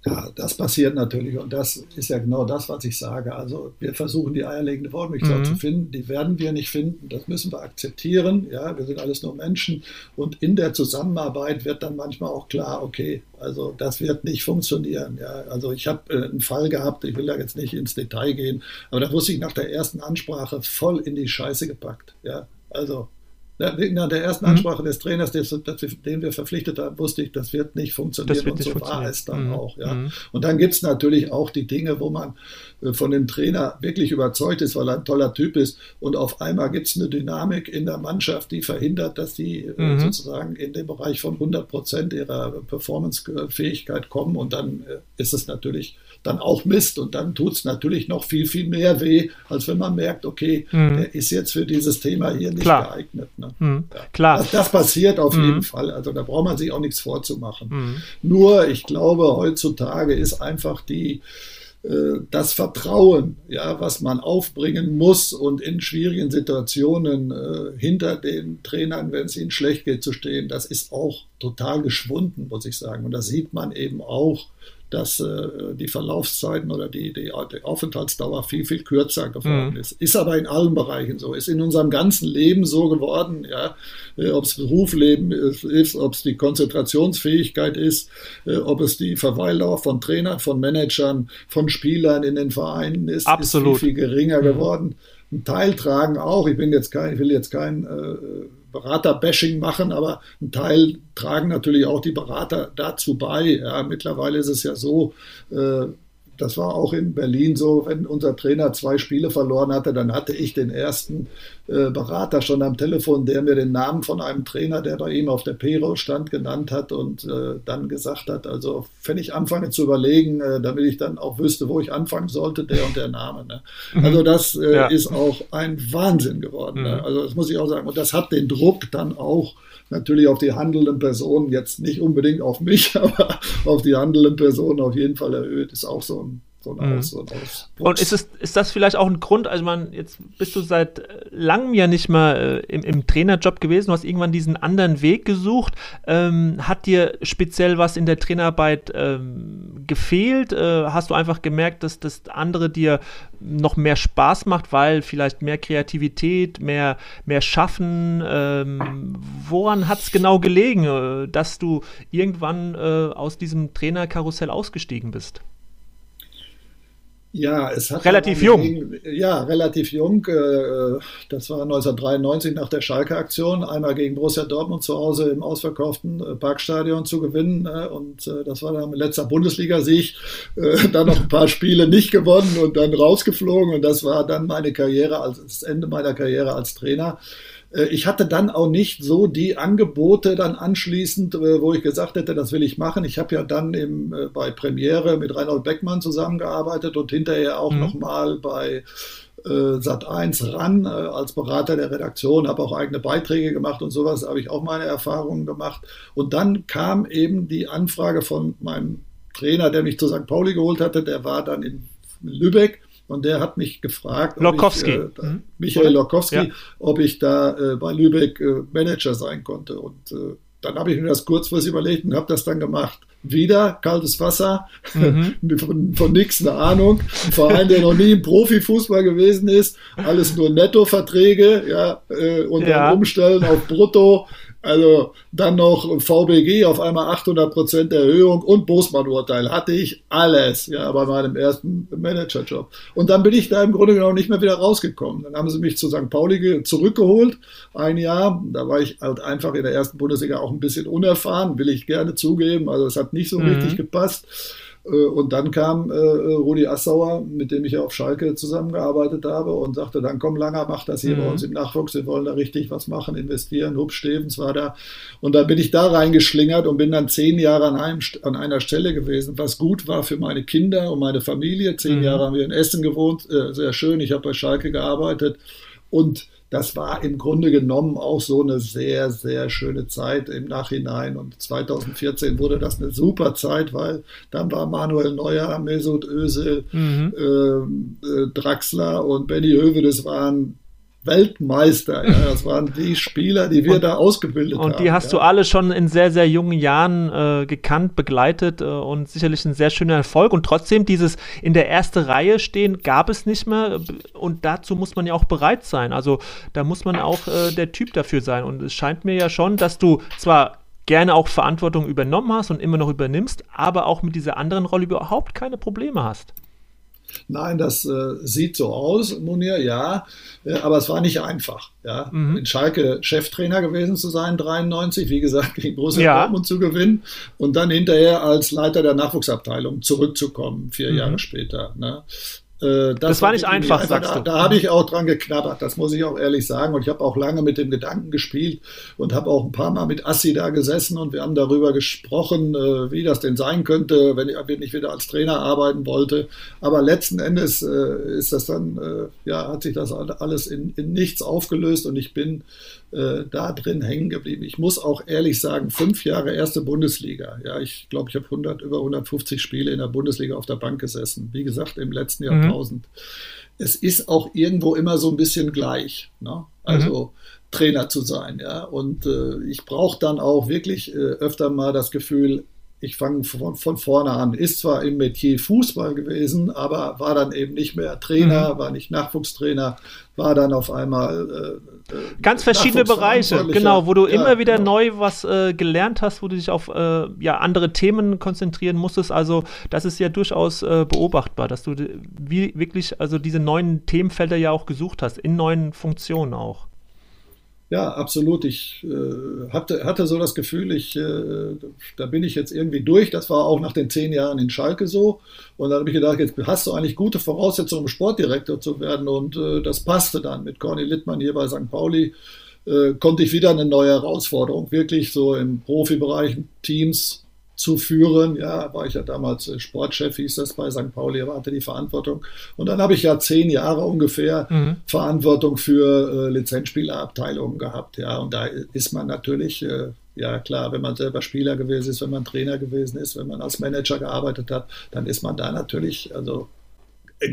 Ja, das passiert natürlich und das ist ja genau das, was ich sage. Also wir versuchen die eierlegende Wollmilchsau mhm. zu finden, die werden wir nicht finden, das müssen wir akzeptieren. Ja, wir sind alles nur Menschen und in der Zusammenarbeit wird dann manchmal auch klar, okay, also das wird nicht funktionieren. Ja, also ich habe äh, einen Fall gehabt, ich will da jetzt nicht ins Detail gehen, aber da wusste ich nach der ersten Ansprache voll in die Scheiße gepackt. Ja, also nach der ersten mhm. Ansprache mhm. des Trainers, den wir verpflichtet haben, wusste ich, das wird nicht funktionieren. Wird und so war es dann mhm. auch. Ja. Mhm. Und dann gibt es natürlich auch die Dinge, wo man von dem Trainer wirklich überzeugt ist, weil er ein toller Typ ist. Und auf einmal gibt es eine Dynamik in der Mannschaft, die verhindert, dass die äh, mhm. sozusagen in den Bereich von 100 Prozent ihrer Performance-Fähigkeit kommen. Und dann äh, ist es natürlich dann auch Mist. Und dann tut es natürlich noch viel, viel mehr weh, als wenn man merkt, okay, mhm. der ist jetzt für dieses Thema hier nicht Klar. geeignet. Ne? Mhm. Ja. Klar. Das, das, passiert auf mhm. jeden Fall. Also da braucht man sich auch nichts vorzumachen. Mhm. Nur, ich glaube, heutzutage ist einfach die, äh, das Vertrauen, ja, was man aufbringen muss und in schwierigen Situationen äh, hinter den Trainern, wenn es ihnen schlecht geht, zu stehen, das ist auch total geschwunden, muss ich sagen. Und das sieht man eben auch dass äh, die Verlaufszeiten oder die, die, die, Aufenthaltsdauer viel, viel kürzer geworden mhm. ist. Ist aber in allen Bereichen so, ist in unserem ganzen Leben so geworden, ja, äh, ob es Berufsleben ist, ist ob es die Konzentrationsfähigkeit ist, äh, ob es die Verweildauer von Trainern, von Managern, von Spielern in den Vereinen ist, Absolut. ist viel, viel geringer mhm. geworden. Ein Teil tragen auch, ich bin jetzt kein, ich will jetzt kein äh, Berater-Bashing machen, aber ein Teil tragen natürlich auch die Berater dazu bei. Ja, mittlerweile ist es ja so, äh, das war auch in Berlin so, wenn unser Trainer zwei Spiele verloren hatte, dann hatte ich den ersten Berater schon am Telefon, der mir den Namen von einem Trainer, der bei ihm auf der Payroll stand, genannt hat und äh, dann gesagt hat, also wenn ich anfange zu überlegen, äh, damit ich dann auch wüsste, wo ich anfangen sollte, der und der Name. Ne? Mhm. Also das äh, ja. ist auch ein Wahnsinn geworden. Ne? Mhm. Ne? Also das muss ich auch sagen. Und das hat den Druck dann auch natürlich auf die handelnden Personen, jetzt nicht unbedingt auf mich, aber auf die handelnden Personen auf jeden Fall erhöht, ist auch so ein so ein mhm. Aus, so Aus. Und ist, es, ist das vielleicht auch ein Grund, also man, jetzt bist du seit langem ja nicht mehr äh, im, im, Trainerjob gewesen, du hast irgendwann diesen anderen Weg gesucht. Ähm, hat dir speziell was in der Trainerarbeit ähm, gefehlt? Äh, hast du einfach gemerkt, dass das andere dir noch mehr Spaß macht, weil vielleicht mehr Kreativität, mehr, mehr Schaffen? Ähm, woran hat es genau gelegen, äh, dass du irgendwann äh, aus diesem Trainerkarussell ausgestiegen bist? Ja, es hat relativ jung. Ja, relativ jung. Äh, das war 1993 nach der Schalke-Aktion, einmal gegen Borussia Dortmund zu Hause im ausverkauften äh, Parkstadion zu gewinnen. Äh, und das war dann letzter Bundesliga-Sieg. Dann noch ein paar Spiele nicht gewonnen und dann rausgeflogen. Und das war dann meine Karriere, als das Ende meiner Karriere als Trainer. Äh, ich hatte dann auch nicht so die Angebote dann anschließend, äh, wo ich gesagt hätte, das will ich machen. Ich habe ja dann im, äh, bei Premiere mit Reinhold Beckmann zusammengearbeitet und hinterher auch mhm. nochmal bei Sat 1 ran als Berater der Redaktion, habe auch eigene Beiträge gemacht und sowas, habe ich auch meine Erfahrungen gemacht. Und dann kam eben die Anfrage von meinem Trainer, der mich zu St. Pauli geholt hatte, der war dann in Lübeck und der hat mich gefragt, Lokowski. Ich, äh, mhm. Michael Lokowski, ja. ob ich da äh, bei Lübeck äh, Manager sein konnte. Und dann habe ich mir das kurzfristig überlegt und habe das dann gemacht. Wieder kaltes Wasser, mhm. von, von nichts eine Ahnung. Ein Verein, der noch nie im Profifußball gewesen ist, alles nur Nettoverträge, ja, und ja. dann umstellen auf Brutto. Also dann noch VBG auf einmal 800 Prozent Erhöhung und Bosmann-Urteil hatte ich alles, ja, bei meinem ersten Managerjob. Und dann bin ich da im Grunde genommen nicht mehr wieder rausgekommen. Dann haben sie mich zu St. Pauli zurückgeholt, ein Jahr. Da war ich halt einfach in der ersten Bundesliga auch ein bisschen unerfahren, will ich gerne zugeben. Also es hat nicht so mhm. richtig gepasst. Äh, und dann kam äh, Rudi Assauer, mit dem ich ja auf Schalke zusammengearbeitet habe, und sagte, dann komm Langer, mach das hier mhm. bei uns im Nachwuchs, wir wollen da richtig was machen, investieren. Hub Stevens war da. Und dann bin ich da reingeschlingert und bin dann zehn Jahre an, einem, an einer Stelle gewesen, was gut war für meine Kinder und meine Familie. Zehn mhm. Jahre haben wir in Essen gewohnt, äh, sehr schön. Ich habe bei Schalke gearbeitet und das war im Grunde genommen auch so eine sehr, sehr schöne Zeit im Nachhinein. Und 2014 wurde das eine super Zeit, weil dann war Manuel Neuer, Mesut Özil, mhm. Ähm, äh, Draxler und Benny Höwe, das waren Weltmeister. Ja, das waren die Spieler, die wir und, da ausgebildet haben. Und die hast ja. du alle schon in sehr, sehr jungen Jahren äh, gekannt, begleitet äh, und sicherlich ein sehr schöner Erfolg. Und trotzdem, dieses in der ersten Reihe stehen, gab es nicht mehr. Und dazu muss man ja auch bereit sein. Also da muss man auch äh, der Typ dafür sein. Und es scheint mir ja schon, dass du zwar gerne auch Verantwortung übernommen hast und immer noch übernimmst, aber auch mit dieser anderen Rolle überhaupt keine Probleme hast. Nein, das äh, sieht so aus, Munir, ja, äh, aber es war nicht einfach. Ja. Mhm. In Schalke Cheftrainer gewesen zu sein, 93, wie gesagt, gegen Borussia ja. Dortmund zu gewinnen und dann hinterher als Leiter der Nachwuchsabteilung zurückzukommen, vier mhm. Jahre später. Ne. Äh, das, das, war nicht einfach, einfach, sagst da, du. Da, habe ich auch dran geknabbert, das muss ich auch ehrlich sagen. Und ich habe auch lange mit dem Gedanken gespielt und habe auch ein paar Mal mit Assi da gesessen und wir haben darüber gesprochen, äh, wie das denn sein könnte, wenn ich nicht wieder als Trainer arbeiten wollte. Aber letzten Endes äh, ist das dann, ja, hat sich das alles in, in nichts aufgelöst und ich bin äh, da drin hängen geblieben. Ich muss auch ehrlich sagen, fünf Jahre erste Bundesliga. Ja, ich glaube, ich habe 100, über 150 Spiele in der Bundesliga auf der Bank gesessen. Wie gesagt, im letzten mhm. Jahrtausend. Es ist auch irgendwo immer so ein bisschen gleich. Ne? Also mhm. Trainer zu sein. Ja, und äh, ich brauche dann auch wirklich äh, öfter mal das Gefühl, ich fange von, von, vorne an. Ist zwar im Metier Fußball gewesen, aber war dann eben nicht mehr Trainer, mhm. war nicht Nachwuchstrainer, war dann auf einmal. Äh, äh Ganz verschiedene Bereiche, genau, wo du ja, immer wieder genau. neu was äh, gelernt hast, wo du dich auf äh, ja, andere Themen konzentrieren musstest. Also, das ist ja durchaus äh, beobachtbar, dass du wie, wirklich also diese neuen Themenfelder ja auch gesucht hast, in neuen Funktionen auch. Ja, absolut. Ich äh, hatte, hatte so das Gefühl, ich, äh, da bin ich jetzt irgendwie durch. Das war auch nach den zehn Jahren in Schalke so. Und dann habe ich gedacht, jetzt hast du eigentlich gute Voraussetzungen, um Sportdirektor zu werden. Und äh, das passte dann. Mit Corny Littmann hier bei St. Pauli äh, konnte ich wieder eine neue Herausforderung. Wirklich so im Profibereich Teams zu führen. Ja, war ich ja damals äh, Sportchef, hieß das bei St. Pauli, er hatte die Verantwortung. Und dann habe ich ja zehn Jahre ungefähr mhm. Verantwortung für äh, Lizenzspielerabteilungen gehabt. Ja, und da ist man natürlich, äh, ja klar, wenn man selber Spieler gewesen ist, wenn man Trainer gewesen ist, wenn man als Manager gearbeitet hat, dann ist man da natürlich, also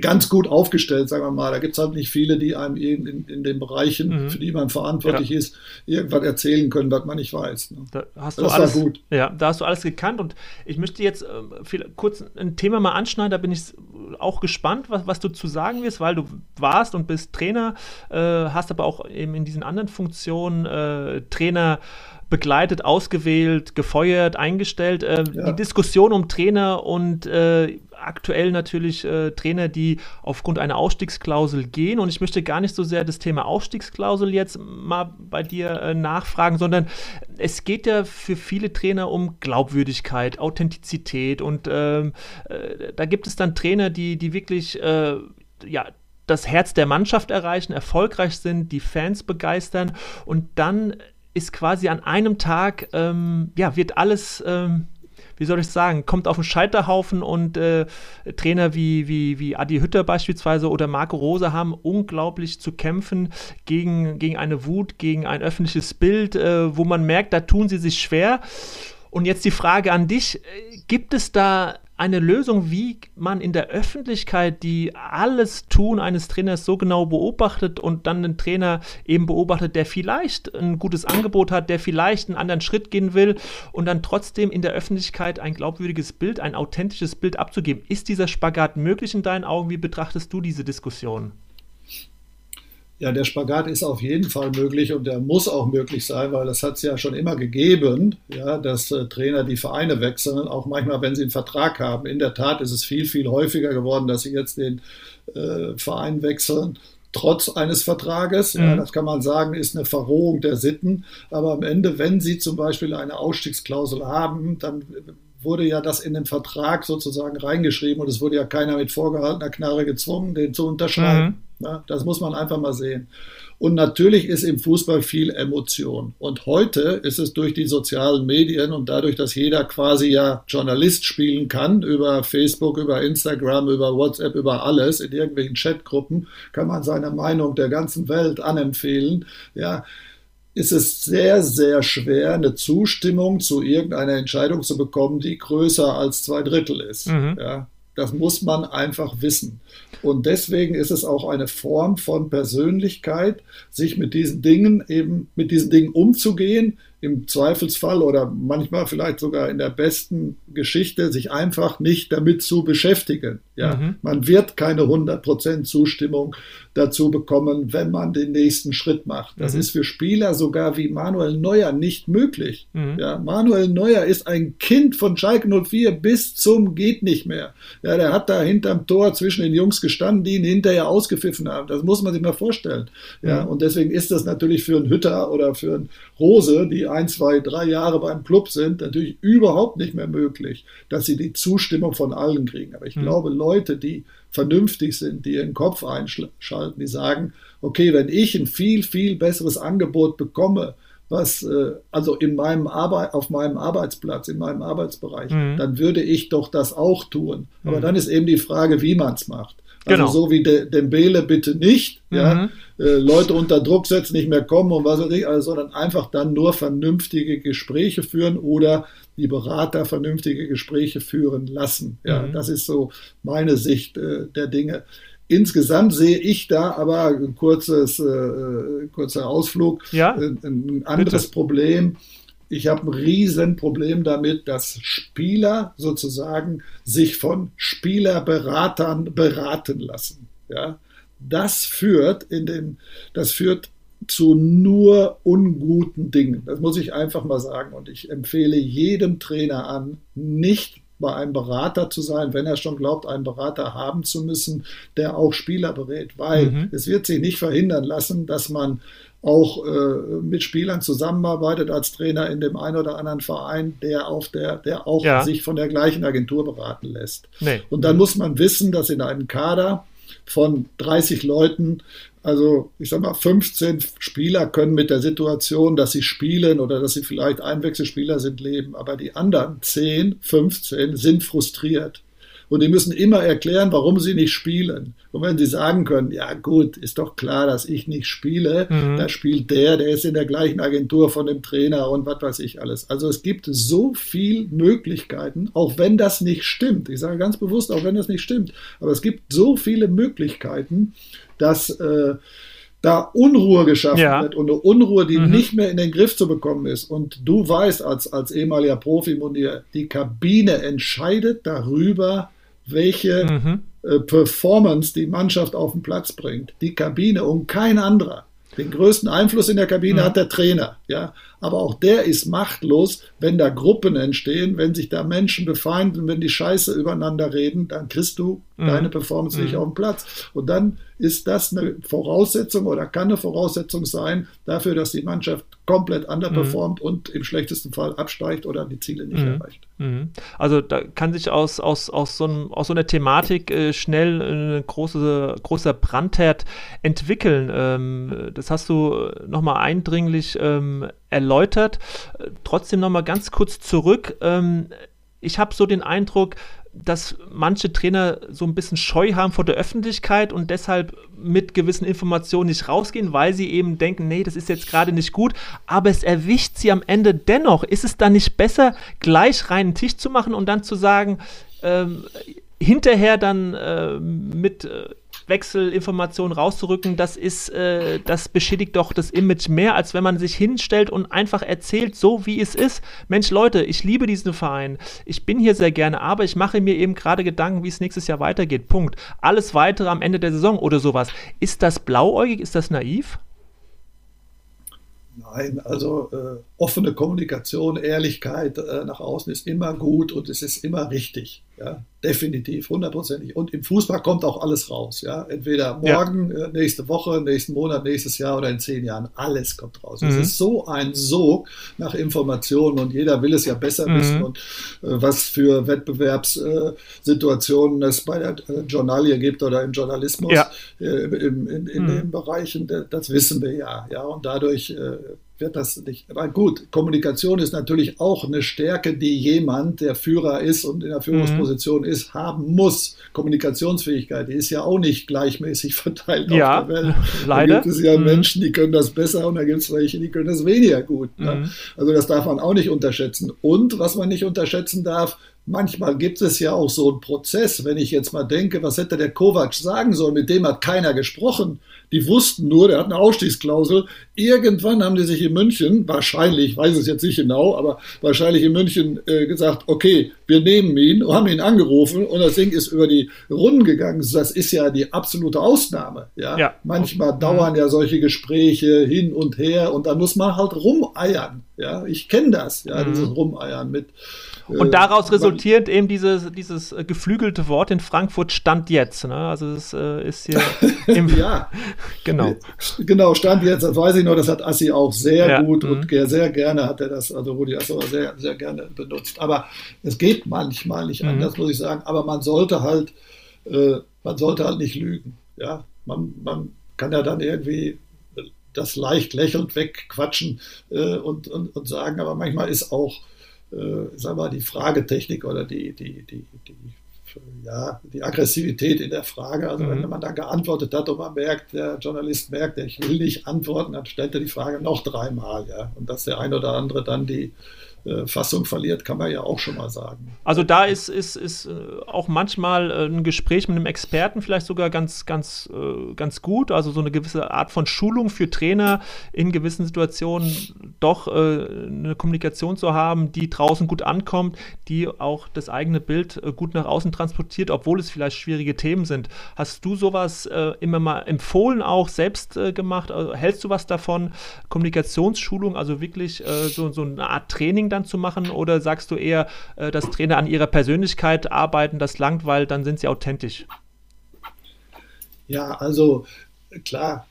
ganz gut aufgestellt, sagen wir mal. Da gibt es halt nicht viele, die einem in, in, in den Bereichen, mhm. für die man verantwortlich ja. ist, irgendwas erzählen können, was man nicht weiß. Ne? Da hast das du alles, gut. Ja, da hast du alles gekannt und ich möchte jetzt äh, viel, kurz ein Thema mal anschneiden, da bin ich auch gespannt, was, was du zu sagen wirst, weil du warst und bist Trainer, äh, hast aber auch eben in diesen anderen Funktionen äh, Trainer begleitet, ausgewählt, gefeuert, eingestellt. Äh, ja. Die Diskussion um Trainer und äh, aktuell natürlich äh, Trainer, die aufgrund einer Ausstiegsklausel gehen. Und ich möchte gar nicht so sehr das Thema Ausstiegsklausel jetzt mal bei dir äh, nachfragen, sondern es geht ja für viele Trainer um Glaubwürdigkeit, Authentizität. Und ähm, äh, da gibt es dann Trainer, die, die wirklich äh, ja, das Herz der Mannschaft erreichen, erfolgreich sind, die Fans begeistern und dann ist quasi an einem Tag, ähm, ja, wird alles ähm, wie soll ich sagen, kommt auf den Scheiterhaufen und äh, Trainer wie, wie, wie Adi Hütter beispielsweise oder Marco Rose haben unglaublich zu kämpfen gegen, gegen eine Wut, gegen ein öffentliches Bild, äh, wo man merkt, da tun sie sich schwer. Und jetzt die Frage an dich, gibt es da eine Lösung, wie man in der Öffentlichkeit die alles Tun eines Trainers so genau beobachtet und dann einen Trainer eben beobachtet, der vielleicht ein gutes Angebot hat, der vielleicht einen anderen Schritt gehen will und dann trotzdem in der Öffentlichkeit ein glaubwürdiges Bild, ein authentisches Bild abzugeben. Ist dieser Spagat möglich in deinen Augen? Wie betrachtest du diese Diskussion? Ja, der Spagat ist auf jeden Fall möglich und der muss auch möglich sein, weil das hat es ja schon immer gegeben, ja, dass äh, Trainer die Vereine wechseln, auch manchmal, wenn sie einen Vertrag haben. In der Tat ist es viel, viel häufiger geworden, dass sie jetzt den äh, Verein wechseln, trotz eines Vertrages. Mhm. Ja, das kann man sagen, ist eine Verrohung der Sitten. Aber am Ende, wenn sie zum Beispiel eine Ausstiegsklausel haben, dann wurde ja das in den Vertrag sozusagen reingeschrieben und es wurde ja keiner mit vorgehaltener Knarre gezwungen, den zu unterschreiben. Mhm. Ja, das muss man einfach mal sehen. Und natürlich ist im Fußball viel Emotion. Und heute ist es durch die sozialen Medien und dadurch, dass jeder quasi ja Journalist spielen kann, über Facebook, über Instagram, über WhatsApp, über alles, in irgendwelchen Chatgruppen, kann man seine Meinung der ganzen Welt anempfehlen. Ja, ist es sehr, sehr schwer, eine Zustimmung zu irgendeiner Entscheidung zu bekommen, die größer als zwei Drittel ist. Mhm. Ja, das muss man einfach wissen. Und deswegen ist es auch eine Form von Persönlichkeit, sich mit diesen Dingen eben, mit diesen Dingen umzugehen, im Zweifelsfall oder manchmal vielleicht sogar in der besten Geschichte, sich einfach nicht damit zu beschäftigen. Ja, mhm. man wird keine 100% Zustimmung dazu bekommen, wenn man den nächsten Schritt macht. Das mhm. ist für Spieler sogar wie Manuel Neuer nicht möglich. Mhm. Ja, Manuel Neuer ist ein Kind von Schalke 04 bis zum geht nicht mehr. Ja, der hat da hinterm Tor zwischen den Jungs gestanden, die ihn hinterher ausgepfiffen haben. Das muss man sich mal vorstellen. Ja, mhm. und deswegen ist das natürlich für einen Hütter oder für einen Rose, die ein, zwei, drei Jahre beim Club sind, natürlich überhaupt nicht mehr möglich, dass sie die Zustimmung von allen kriegen. Aber ich mhm. glaube, Leute, die vernünftig sind, die ihren Kopf einschalten, die sagen, okay, wenn ich ein viel, viel besseres Angebot bekomme, was äh, also in meinem Arbeit, auf meinem Arbeitsplatz, in meinem Arbeitsbereich, mhm. dann würde ich doch das auch tun. Aber mhm. dann ist eben die Frage, wie man es macht. Also genau. so wie De Dembele bitte nicht, mhm. ja, äh, Leute unter Druck setzen, nicht mehr kommen und was weiß ich, also, sondern einfach dann nur vernünftige Gespräche führen oder die Berater vernünftige Gespräche führen lassen. Ja, mhm. das ist so meine Sicht äh, der Dinge. Insgesamt sehe ich da aber ein kurzes, äh, kurzer Ausflug, ja, äh, ein anderes bitte. Problem ich habe ein Riesenproblem damit, dass Spieler sozusagen sich von Spielerberatern beraten lassen. Ja, das führt in den, das führt zu nur unguten Dingen. Das muss ich einfach mal sagen. Und ich empfehle jedem Trainer an, nicht bei einem Berater zu sein, wenn er schon glaubt, einen Berater haben zu müssen, der auch Spieler berät, weil mhm. es wird sich nicht verhindern lassen, dass man auch äh, mit Spielern zusammenarbeitet als Trainer in dem einen oder anderen Verein, der auf der, der auch ja. sich von der gleichen Agentur beraten lässt. Nee. Und dann muss man wissen, dass in einem Kader von 30 Leuten also ich sag mal, 15 Spieler können mit der Situation, dass sie spielen oder dass sie vielleicht Einwechselspieler sind, leben. Aber die anderen 10, 15 sind frustriert. Und die müssen immer erklären, warum sie nicht spielen. Und wenn sie sagen können, ja gut, ist doch klar, dass ich nicht spiele, mhm. da spielt der, der ist in der gleichen Agentur von dem Trainer und was weiß ich alles. Also es gibt so viel Möglichkeiten, auch wenn das nicht stimmt. Ich sage ganz bewusst, auch wenn das nicht stimmt. Aber es gibt so viele Möglichkeiten, dass äh, da Unruhe geschaffen ja. wird und eine Unruhe, die mhm. nicht mehr in den Griff zu bekommen ist. Und du weißt als, als ehemaliger Profi, die Kabine entscheidet darüber, welche mhm. äh, Performance die Mannschaft auf den Platz bringt. Die Kabine und kein anderer. Den größten Einfluss in der Kabine mhm. hat der Trainer, ja. Aber auch der ist machtlos, wenn da Gruppen entstehen, wenn sich da Menschen befeinden, wenn die Scheiße übereinander reden, dann kriegst du mhm. deine Performance nicht mhm. auf den Platz. Und dann ist das eine Voraussetzung oder kann eine Voraussetzung sein dafür, dass die Mannschaft komplett underperformt mhm. und im schlechtesten Fall absteigt oder die Ziele nicht mhm. erreicht. Mhm. Also da kann sich aus, aus, aus, so, einem, aus so einer Thematik äh, schnell ein große, großer Brandherd entwickeln. Ähm, das hast du nochmal eindringlich ähm, erläutert. Äh, trotzdem nochmal ganz kurz zurück. Ähm, ich habe so den Eindruck, dass manche Trainer so ein bisschen Scheu haben vor der Öffentlichkeit und deshalb mit gewissen Informationen nicht rausgehen, weil sie eben denken, nee, das ist jetzt gerade nicht gut, aber es erwischt sie am Ende dennoch. Ist es dann nicht besser, gleich reinen Tisch zu machen und dann zu sagen, ähm, hinterher dann äh, mit äh, Wechselinformationen rauszurücken, das ist, äh, das beschädigt doch das Image mehr, als wenn man sich hinstellt und einfach erzählt, so wie es ist. Mensch, Leute, ich liebe diesen Verein. Ich bin hier sehr gerne, aber ich mache mir eben gerade Gedanken, wie es nächstes Jahr weitergeht. Punkt. Alles weitere am Ende der Saison oder sowas. Ist das blauäugig? Ist das naiv? Nein, also äh, offene Kommunikation, Ehrlichkeit äh, nach außen ist immer gut und es ist immer richtig. Ja, definitiv, hundertprozentig. Und im Fußball kommt auch alles raus. Ja, entweder morgen, ja. Äh, nächste Woche, nächsten Monat, nächstes Jahr oder in zehn Jahren. Alles kommt raus. Mhm. Es ist so ein Sog nach Informationen und jeder will es ja besser mhm. wissen und äh, was für Wettbewerbssituationen es bei der äh, Journalie gibt oder im Journalismus ja. äh, in, in, in mhm. den Bereichen, das wissen wir ja. Ja, und dadurch äh, wird das nicht. Aber gut, Kommunikation ist natürlich auch eine Stärke, die jemand, der Führer ist und in der Führungsposition mhm. Ist, haben muss. Kommunikationsfähigkeit, die ist ja auch nicht gleichmäßig verteilt ja, auf der Welt. Leider. Da gibt es ja mhm. Menschen, die können das besser und da gibt es welche, die können das weniger gut. Ne? Mhm. Also das darf man auch nicht unterschätzen. Und was man nicht unterschätzen darf, Manchmal gibt es ja auch so einen Prozess, wenn ich jetzt mal denke, was hätte der Kovac sagen sollen, mit dem hat keiner gesprochen. Die wussten nur, der hat eine Ausstiegsklausel. Irgendwann haben die sich in München, wahrscheinlich, weiß es jetzt nicht genau, aber wahrscheinlich in München äh, gesagt, okay, wir nehmen ihn und haben ihn angerufen und das Ding ist über die Runden gegangen. Das ist ja die absolute Ausnahme. Ja, ja. manchmal mhm. dauern ja solche Gespräche hin und her und da muss man halt rumeiern. Ja, ich kenne das, ja, mhm. dieses Rumeiern mit und daraus resultiert eben dieses, dieses äh, geflügelte Wort in Frankfurt Stand jetzt. Ne? Also es äh, ist hier im Ja, genau. Genau, Stand jetzt, das weiß ich noch, das hat Assi auch sehr ja, gut und mhm. sehr gerne hat er das, also Rudi Assauer sehr, sehr gerne benutzt. Aber es geht manchmal nicht mhm. anders, muss ich sagen. Aber man sollte halt, äh, man sollte halt nicht lügen. Ja, man, man kann ja dann irgendwie das leicht lächelnd wegquatschen äh, und, und, und sagen, aber manchmal ist auch äh, sagen wir, die Fragetechnik oder die, die, die, die, ja, die Aggressivität in der Frage. Also mhm. wenn man da geantwortet hat und man merkt, der Journalist merkt, ich will nicht antworten, dann stellt er die Frage noch dreimal, ja. Und dass der ein oder andere dann die Fassung verliert, kann man ja auch schon mal sagen. Also da ist, ist, ist äh, auch manchmal äh, ein Gespräch mit einem Experten vielleicht sogar ganz, ganz, ganz gut. Also so eine gewisse Art von Schulung für Trainer in gewissen Situationen doch eine Kommunikation zu haben, die draußen gut ankommt, die auch das eigene Bild gut nach außen transportiert, obwohl es vielleicht schwierige Themen sind. Hast du sowas immer mal empfohlen, auch selbst gemacht? Also hältst du was davon? Kommunikationsschulung, also wirklich so, so eine Art Training dann zu machen? Oder sagst du eher, äh, dass Trainer an ihrer Persönlichkeit arbeiten, das langt, weil dann sind sie authentisch? Ja, also klar,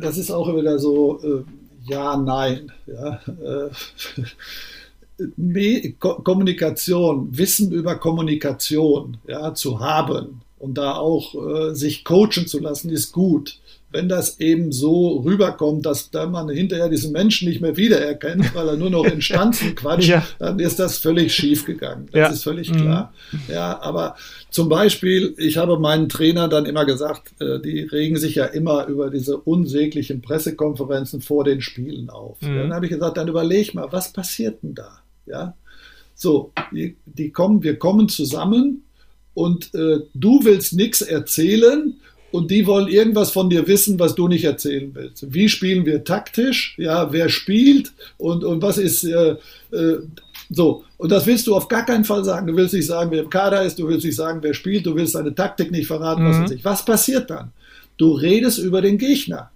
das ist auch wieder so, äh, ja, nein. Ja, äh, Kommunikation, Wissen über Kommunikation ja, zu haben und da auch äh, sich coachen zu lassen, ist gut wenn das eben so rüberkommt, dass da man hinterher diesen Menschen nicht mehr wiedererkennt, weil er nur noch in Stanzen quatscht, ja. dann ist das völlig schief gegangen. Das ja. ist völlig klar. Mhm. Ja, aber zum Beispiel, ich habe meinen Trainer dann immer gesagt, äh, die regen sich ja immer über diese unsäglichen Pressekonferenzen vor den Spielen auf. Mhm. Dann habe ich gesagt, dann überleg mal, was passiert denn da? Ja, so, die, die kommen, wir kommen zusammen und äh, du willst nichts erzählen und die wollen irgendwas von dir wissen, was du nicht erzählen willst. Wie spielen wir taktisch? Ja, wer spielt und, und was ist äh, äh, so. Und das willst du auf gar keinen Fall sagen. Du willst nicht sagen, wer im Kader ist, du willst nicht sagen, wer spielt, du willst deine Taktik nicht verraten, mhm. was weiß ich. Was passiert dann? Du redest über den Gegner.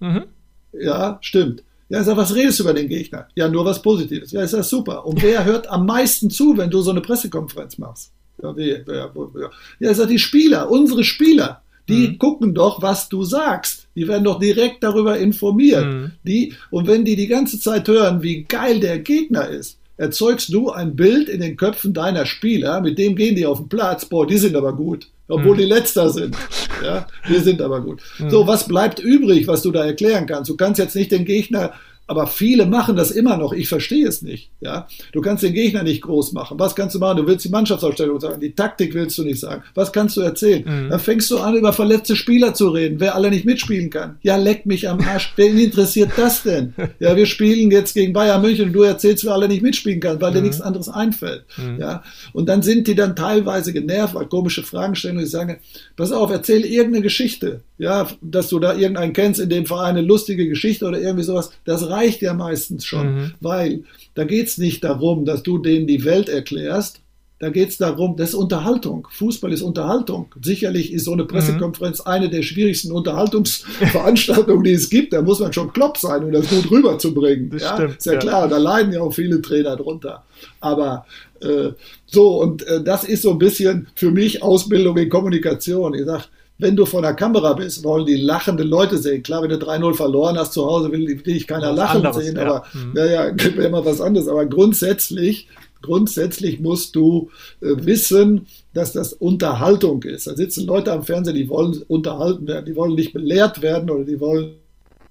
Mhm. Ja, stimmt. Ja, sag, was redest du über den Gegner? Ja, nur was Positives. Ja, ist das super. Und wer hört am meisten zu, wenn du so eine Pressekonferenz machst? Ja, wie, ja, ja. ja sag, die Spieler, unsere Spieler. Die mhm. gucken doch, was du sagst. Die werden doch direkt darüber informiert. Mhm. Die, und wenn die die ganze Zeit hören, wie geil der Gegner ist, erzeugst du ein Bild in den Köpfen deiner Spieler, mit dem gehen die auf den Platz, boah, die sind aber gut, obwohl mhm. die Letzter sind. Ja, die sind aber gut. Mhm. So, was bleibt übrig, was du da erklären kannst? Du kannst jetzt nicht den Gegner aber viele machen das immer noch. Ich verstehe es nicht. Ja, du kannst den Gegner nicht groß machen. Was kannst du machen? Du willst die Mannschaftsausstellung sagen, die Taktik willst du nicht sagen. Was kannst du erzählen? Mhm. Dann fängst du an, über verletzte Spieler zu reden, wer alle nicht mitspielen kann. Ja, leck mich am Arsch. Wen interessiert das denn? Ja, wir spielen jetzt gegen Bayern München und du erzählst, wer alle nicht mitspielen kann, weil mhm. dir nichts anderes einfällt. Mhm. Ja, und dann sind die dann teilweise genervt, weil komische Fragen stellen und ich sage, pass auf, erzähl irgendeine Geschichte. Ja, dass du da irgendeinen kennst in dem Verein, eine lustige Geschichte oder irgendwie sowas. Das reicht ja meistens schon, mhm. weil da geht es nicht darum, dass du denen die Welt erklärst. Da geht es darum, das ist Unterhaltung. Fußball ist Unterhaltung. Sicherlich ist so eine Pressekonferenz mhm. eine der schwierigsten Unterhaltungsveranstaltungen, die es gibt. Da muss man schon klopp sein, um das gut rüberzubringen. Das ja, stimmt, ist ja, ja, klar, da leiden ja auch viele Trainer drunter. Aber äh, so, und äh, das ist so ein bisschen für mich Ausbildung in Kommunikation. Ich sage, wenn du vor der Kamera bist, wollen die lachende Leute sehen. Klar, wenn du 3-0 verloren hast zu Hause, will, will ich keiner was lachen anderes, sehen, ja. aber mhm. ja, ja, wäre immer was anderes. Aber grundsätzlich, grundsätzlich musst du äh, wissen, dass das Unterhaltung ist. Da sitzen Leute am Fernsehen, die wollen unterhalten werden, die wollen nicht belehrt werden oder die wollen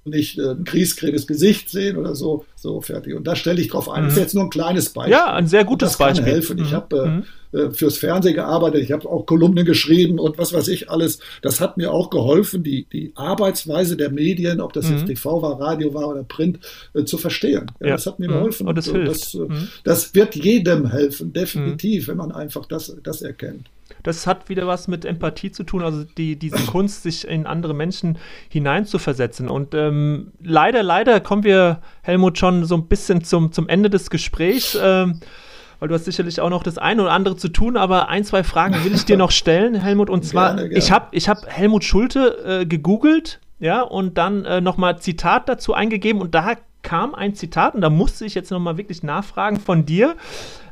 nicht äh, ein kriesgräbes Gesicht sehen oder so, so fertig. Und da stelle ich drauf ein. Mhm. Das ist jetzt nur ein kleines Beispiel. Ja, ein sehr gutes das Beispiel. Kann helfen. Ich mhm. habe äh, mhm. Äh, fürs Fernsehen gearbeitet, ich habe auch Kolumnen geschrieben und was weiß ich alles. Das hat mir auch geholfen, die, die Arbeitsweise der Medien, ob das mhm. jetzt TV war, Radio war oder Print, äh, zu verstehen. Ja, ja. Das hat mir mhm. geholfen. Und das, und das, äh, mhm. das, wird jedem helfen, definitiv, wenn man einfach das, das erkennt. Das hat wieder was mit Empathie zu tun, also die, diese Kunst, sich in andere Menschen hineinzuversetzen. Und ähm, leider, leider kommen wir, Helmut, schon so ein bisschen zum, zum Ende des Gesprächs. Ähm, weil du hast sicherlich auch noch das eine oder andere zu tun, aber ein, zwei Fragen will ich dir noch stellen, Helmut. Und zwar, gerne, gerne. ich habe ich hab Helmut Schulte äh, gegoogelt, ja, und dann äh, nochmal Zitat dazu eingegeben und da kam ein Zitat und da musste ich jetzt nochmal wirklich nachfragen von dir.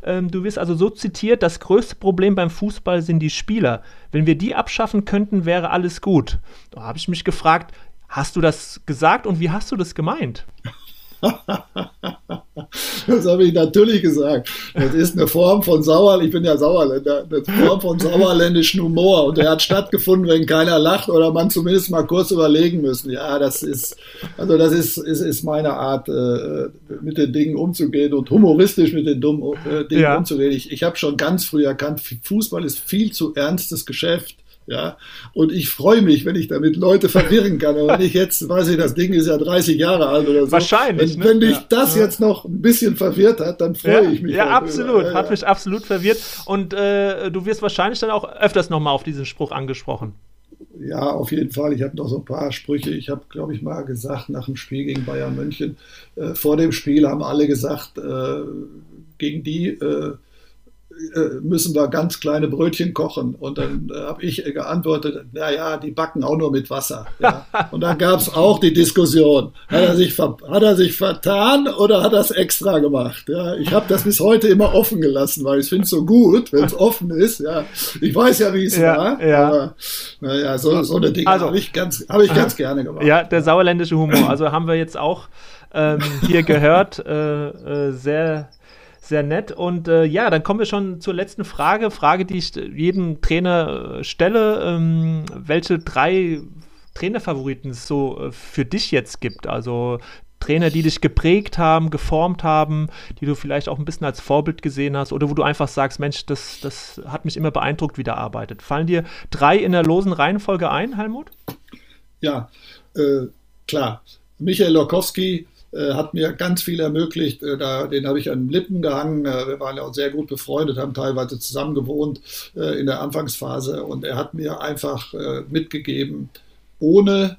Ähm, du wirst also so zitiert, das größte Problem beim Fußball sind die Spieler. Wenn wir die abschaffen könnten, wäre alles gut. Da habe ich mich gefragt, hast du das gesagt und wie hast du das gemeint? das habe ich natürlich gesagt. Das ist eine Form von Sauer, ich bin ja Sauerländer, eine Form von sauerländischen Humor. Und der hat stattgefunden, wenn keiner lacht oder man zumindest mal kurz überlegen müssen. Ja, das ist, also das ist, ist, ist meine Art, äh, mit den Dingen umzugehen und humoristisch mit den dummen äh, Dingen ja. umzugehen. Ich, ich habe schon ganz früh erkannt, Fußball ist viel zu ernstes Geschäft Ja, und ich freue mich, wenn ich damit Leute verwirren kann. Aber wenn ich jetzt, weiß ich, das Ding ist ja 30 Jahre alt oder so. Wahrscheinlich. Wenn, ne? wenn dich ja. das jetzt noch ein bisschen verwirrt hat, dann freue ja, ich mich. Ja, absolut. Ja, hat mich absolut verwirrt. Und äh, du wirst wahrscheinlich dann auch öfters nochmal auf diesen Spruch angesprochen. Ja, auf jeden Fall. Ich habe noch so ein paar Sprüche. Ich habe, glaube ich, mal gesagt, nach dem Spiel gegen Bayern München, äh, vor dem Spiel haben alle gesagt, äh, gegen die äh, müssen wir ganz kleine Brötchen kochen. Und dann äh, habe ich geantwortet, naja, die backen auch nur mit Wasser. Ja. Und dann gab es auch die Diskussion, hat er, sich hat er sich vertan oder hat er es extra gemacht? Ja. Ich habe das bis heute immer offen gelassen, weil ich finde es so gut, wenn es offen ist. Ja. Ich weiß ja, wie es ja, war. Ja. Aber naja, so, so eine Dinge also, habe ich, ganz, hab ich ganz gerne gemacht. Ja, der sauerländische Humor. Also haben wir jetzt auch ähm, hier gehört. Äh, äh, sehr sehr nett. Und äh, ja, dann kommen wir schon zur letzten Frage. Frage, die ich jedem Trainer äh, stelle. Ähm, welche drei Trainerfavoriten es so äh, für dich jetzt gibt? Also Trainer, die dich geprägt haben, geformt haben, die du vielleicht auch ein bisschen als Vorbild gesehen hast oder wo du einfach sagst, Mensch, das, das hat mich immer beeindruckt, wie der arbeitet. Fallen dir drei in der losen Reihenfolge ein, Helmut? Ja, äh, klar. Michael Lokowski, hat mir ganz viel ermöglicht. Äh, da, den habe ich an den Lippen gehangen. Äh, wir waren ja auch sehr gut befreundet, haben teilweise zusammen gewohnt in der Anfangsphase. Und er hat mir einfach mitgegeben, ohne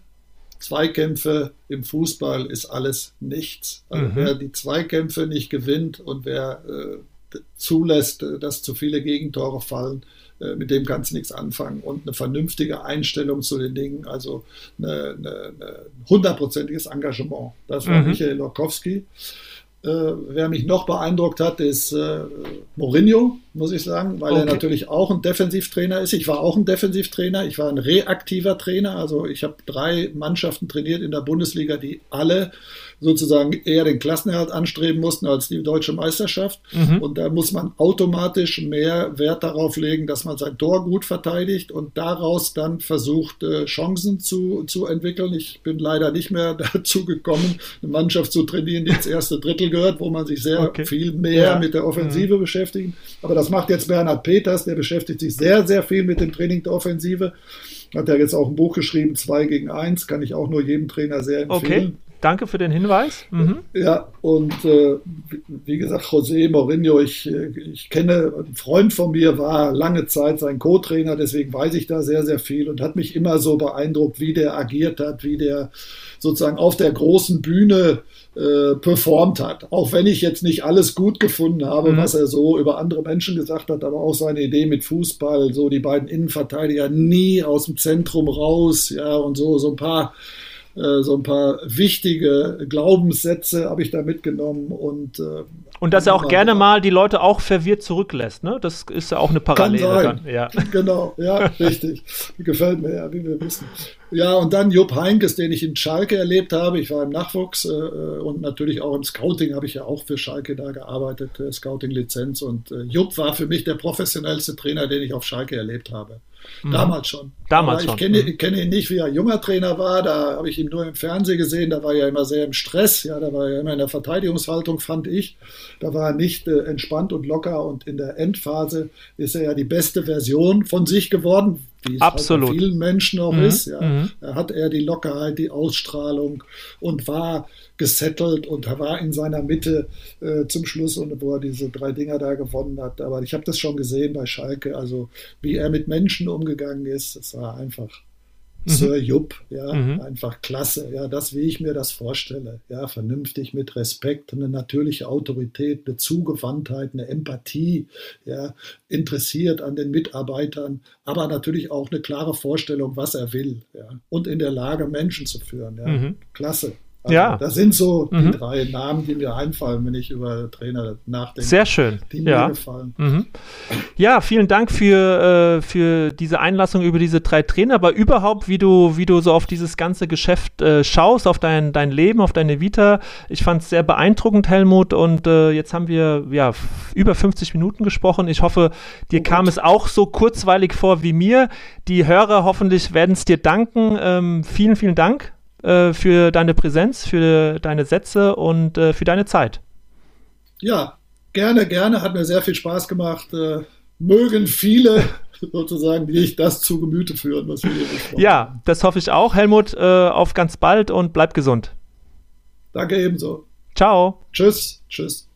Zweikämpfe im Fußball ist alles nichts. Also mhm. wer die Zweikämpfe nicht gewinnt und wer äh, zulässt, dass zu viele Gegentore fallen, äh, mit dem kannst du nichts anfangen. Und eine vernünftige Einstellung zu den Dingen, also ein hundertprozentiges Engagement. Das war mhm. Michael Lokowski. Äh, wer mich noch beeindruckt hat, ist äh, Mourinho, muss ich sagen, weil okay. er natürlich auch ein Defensivtrainer ist. Ich war auch ein Defensivtrainer, ich war ein reaktiver Trainer. Also ich habe drei Mannschaften trainiert in der Bundesliga, die alle sozusagen eher den Klassenerhalt anstreben mussten als die deutsche Meisterschaft. Mhm. Und da muss man automatisch mehr Wert darauf legen, dass man sein Tor gut verteidigt und daraus dann versucht, äh, Chancen zu, zu entwickeln. Ich bin leider nicht mehr dazu gekommen, eine Mannschaft zu trainieren, die ins erste Drittel gehört, wo man sich sehr okay. viel mehr ja. mit der Offensive mhm. beschäftigt. Aber das macht jetzt Bernhard Peters, der beschäftigt sich sehr, sehr viel mit dem Training der Offensive. Hat er jetzt auch ein Buch geschrieben, 2 gegen 1, kann ich auch nur jedem Trainer sehr empfehlen. Okay. Danke für den Hinweis. Mhm. Ja, und äh, wie gesagt, José Mourinho, ich, ich kenne, ein Freund von mir war lange Zeit sein Co-Trainer, deswegen weiß ich da sehr, sehr viel und hat mich immer so beeindruckt, wie der agiert hat, wie der sozusagen auf der großen Bühne äh, performt hat. Auch wenn ich jetzt nicht alles gut gefunden habe, mhm. was er so über andere Menschen gesagt hat, aber auch seine Idee mit Fußball, so die beiden Innenverteidiger nie aus dem Zentrum raus, ja, und so, so ein paar äh, so ein paar wichtige Glaubenssätze habe ich da mitgenommen und äh, und dass er auch gerne mal die Leute auch verwirrt zurücklässt, ne? Das ist ja auch eine Parallele dann. Ja. Genau, ja, richtig. Gefällt mir ja, wie wir wissen. Ja, und dann Jupp Heinkes, den ich in Schalke erlebt habe. Ich war im Nachwuchs äh, und natürlich auch im Scouting habe ich ja auch für Schalke da gearbeitet, äh, Scouting-Lizenz. Und äh, Jupp war für mich der professionellste Trainer, den ich auf Schalke erlebt habe. Mhm. Damals schon. Damals Aber ich kenne, mhm. kenne ihn nicht, wie er junger Trainer war. Da habe ich ihn nur im Fernsehen gesehen. Da war er immer sehr im Stress. Ja, da war er immer in der Verteidigungshaltung, fand ich. Da war er nicht äh, entspannt und locker. Und in der Endphase ist er ja die beste Version von sich geworden, wie es Absolut. Halt bei vielen Menschen auch mhm. ist. Ja. Mhm. Da hat er die Lockerheit, die Ausstrahlung und war gesettelt und war in seiner Mitte äh, zum Schluss und wo er diese drei Dinger da gewonnen hat. Aber ich habe das schon gesehen bei Schalke, also wie er mit Menschen umgegangen ist, das war einfach. Sir Jupp, ja, mhm. einfach klasse, ja, das, wie ich mir das vorstelle, ja, vernünftig mit Respekt, eine natürliche Autorität, eine Zugewandtheit, eine Empathie, ja, interessiert an den Mitarbeitern, aber natürlich auch eine klare Vorstellung, was er will, ja, und in der Lage, Menschen zu führen, ja, mhm. klasse. Also ja. Das sind so mhm. die drei Namen, die mir einfallen, wenn ich über Trainer nachdenke. Sehr schön. Die mir ja. gefallen. Mhm. Ja, vielen Dank für, äh, für diese Einlassung über diese drei Trainer, aber überhaupt, wie du, wie du so auf dieses ganze Geschäft äh, schaust, auf dein, dein Leben, auf deine Vita. Ich fand es sehr beeindruckend, Helmut, und äh, jetzt haben wir ja über 50 Minuten gesprochen. Ich hoffe, dir oh kam es auch so kurzweilig vor wie mir. Die Hörer hoffentlich werden es dir danken. Ähm, vielen, vielen Dank äh, für deine Präsenz, für deine Sätze und äh, für deine Zeit. Ja, gerne, gerne. Hat mir sehr viel Spaß gemacht. Äh, mögen viele sozusagen nicht das zu Gemüte führen, was wir hier besprochen Ja, das hoffe ich auch. Helmut, äh, auf ganz bald und bleib gesund. Danke ebenso. Ciao. Tschüss. Tschüss.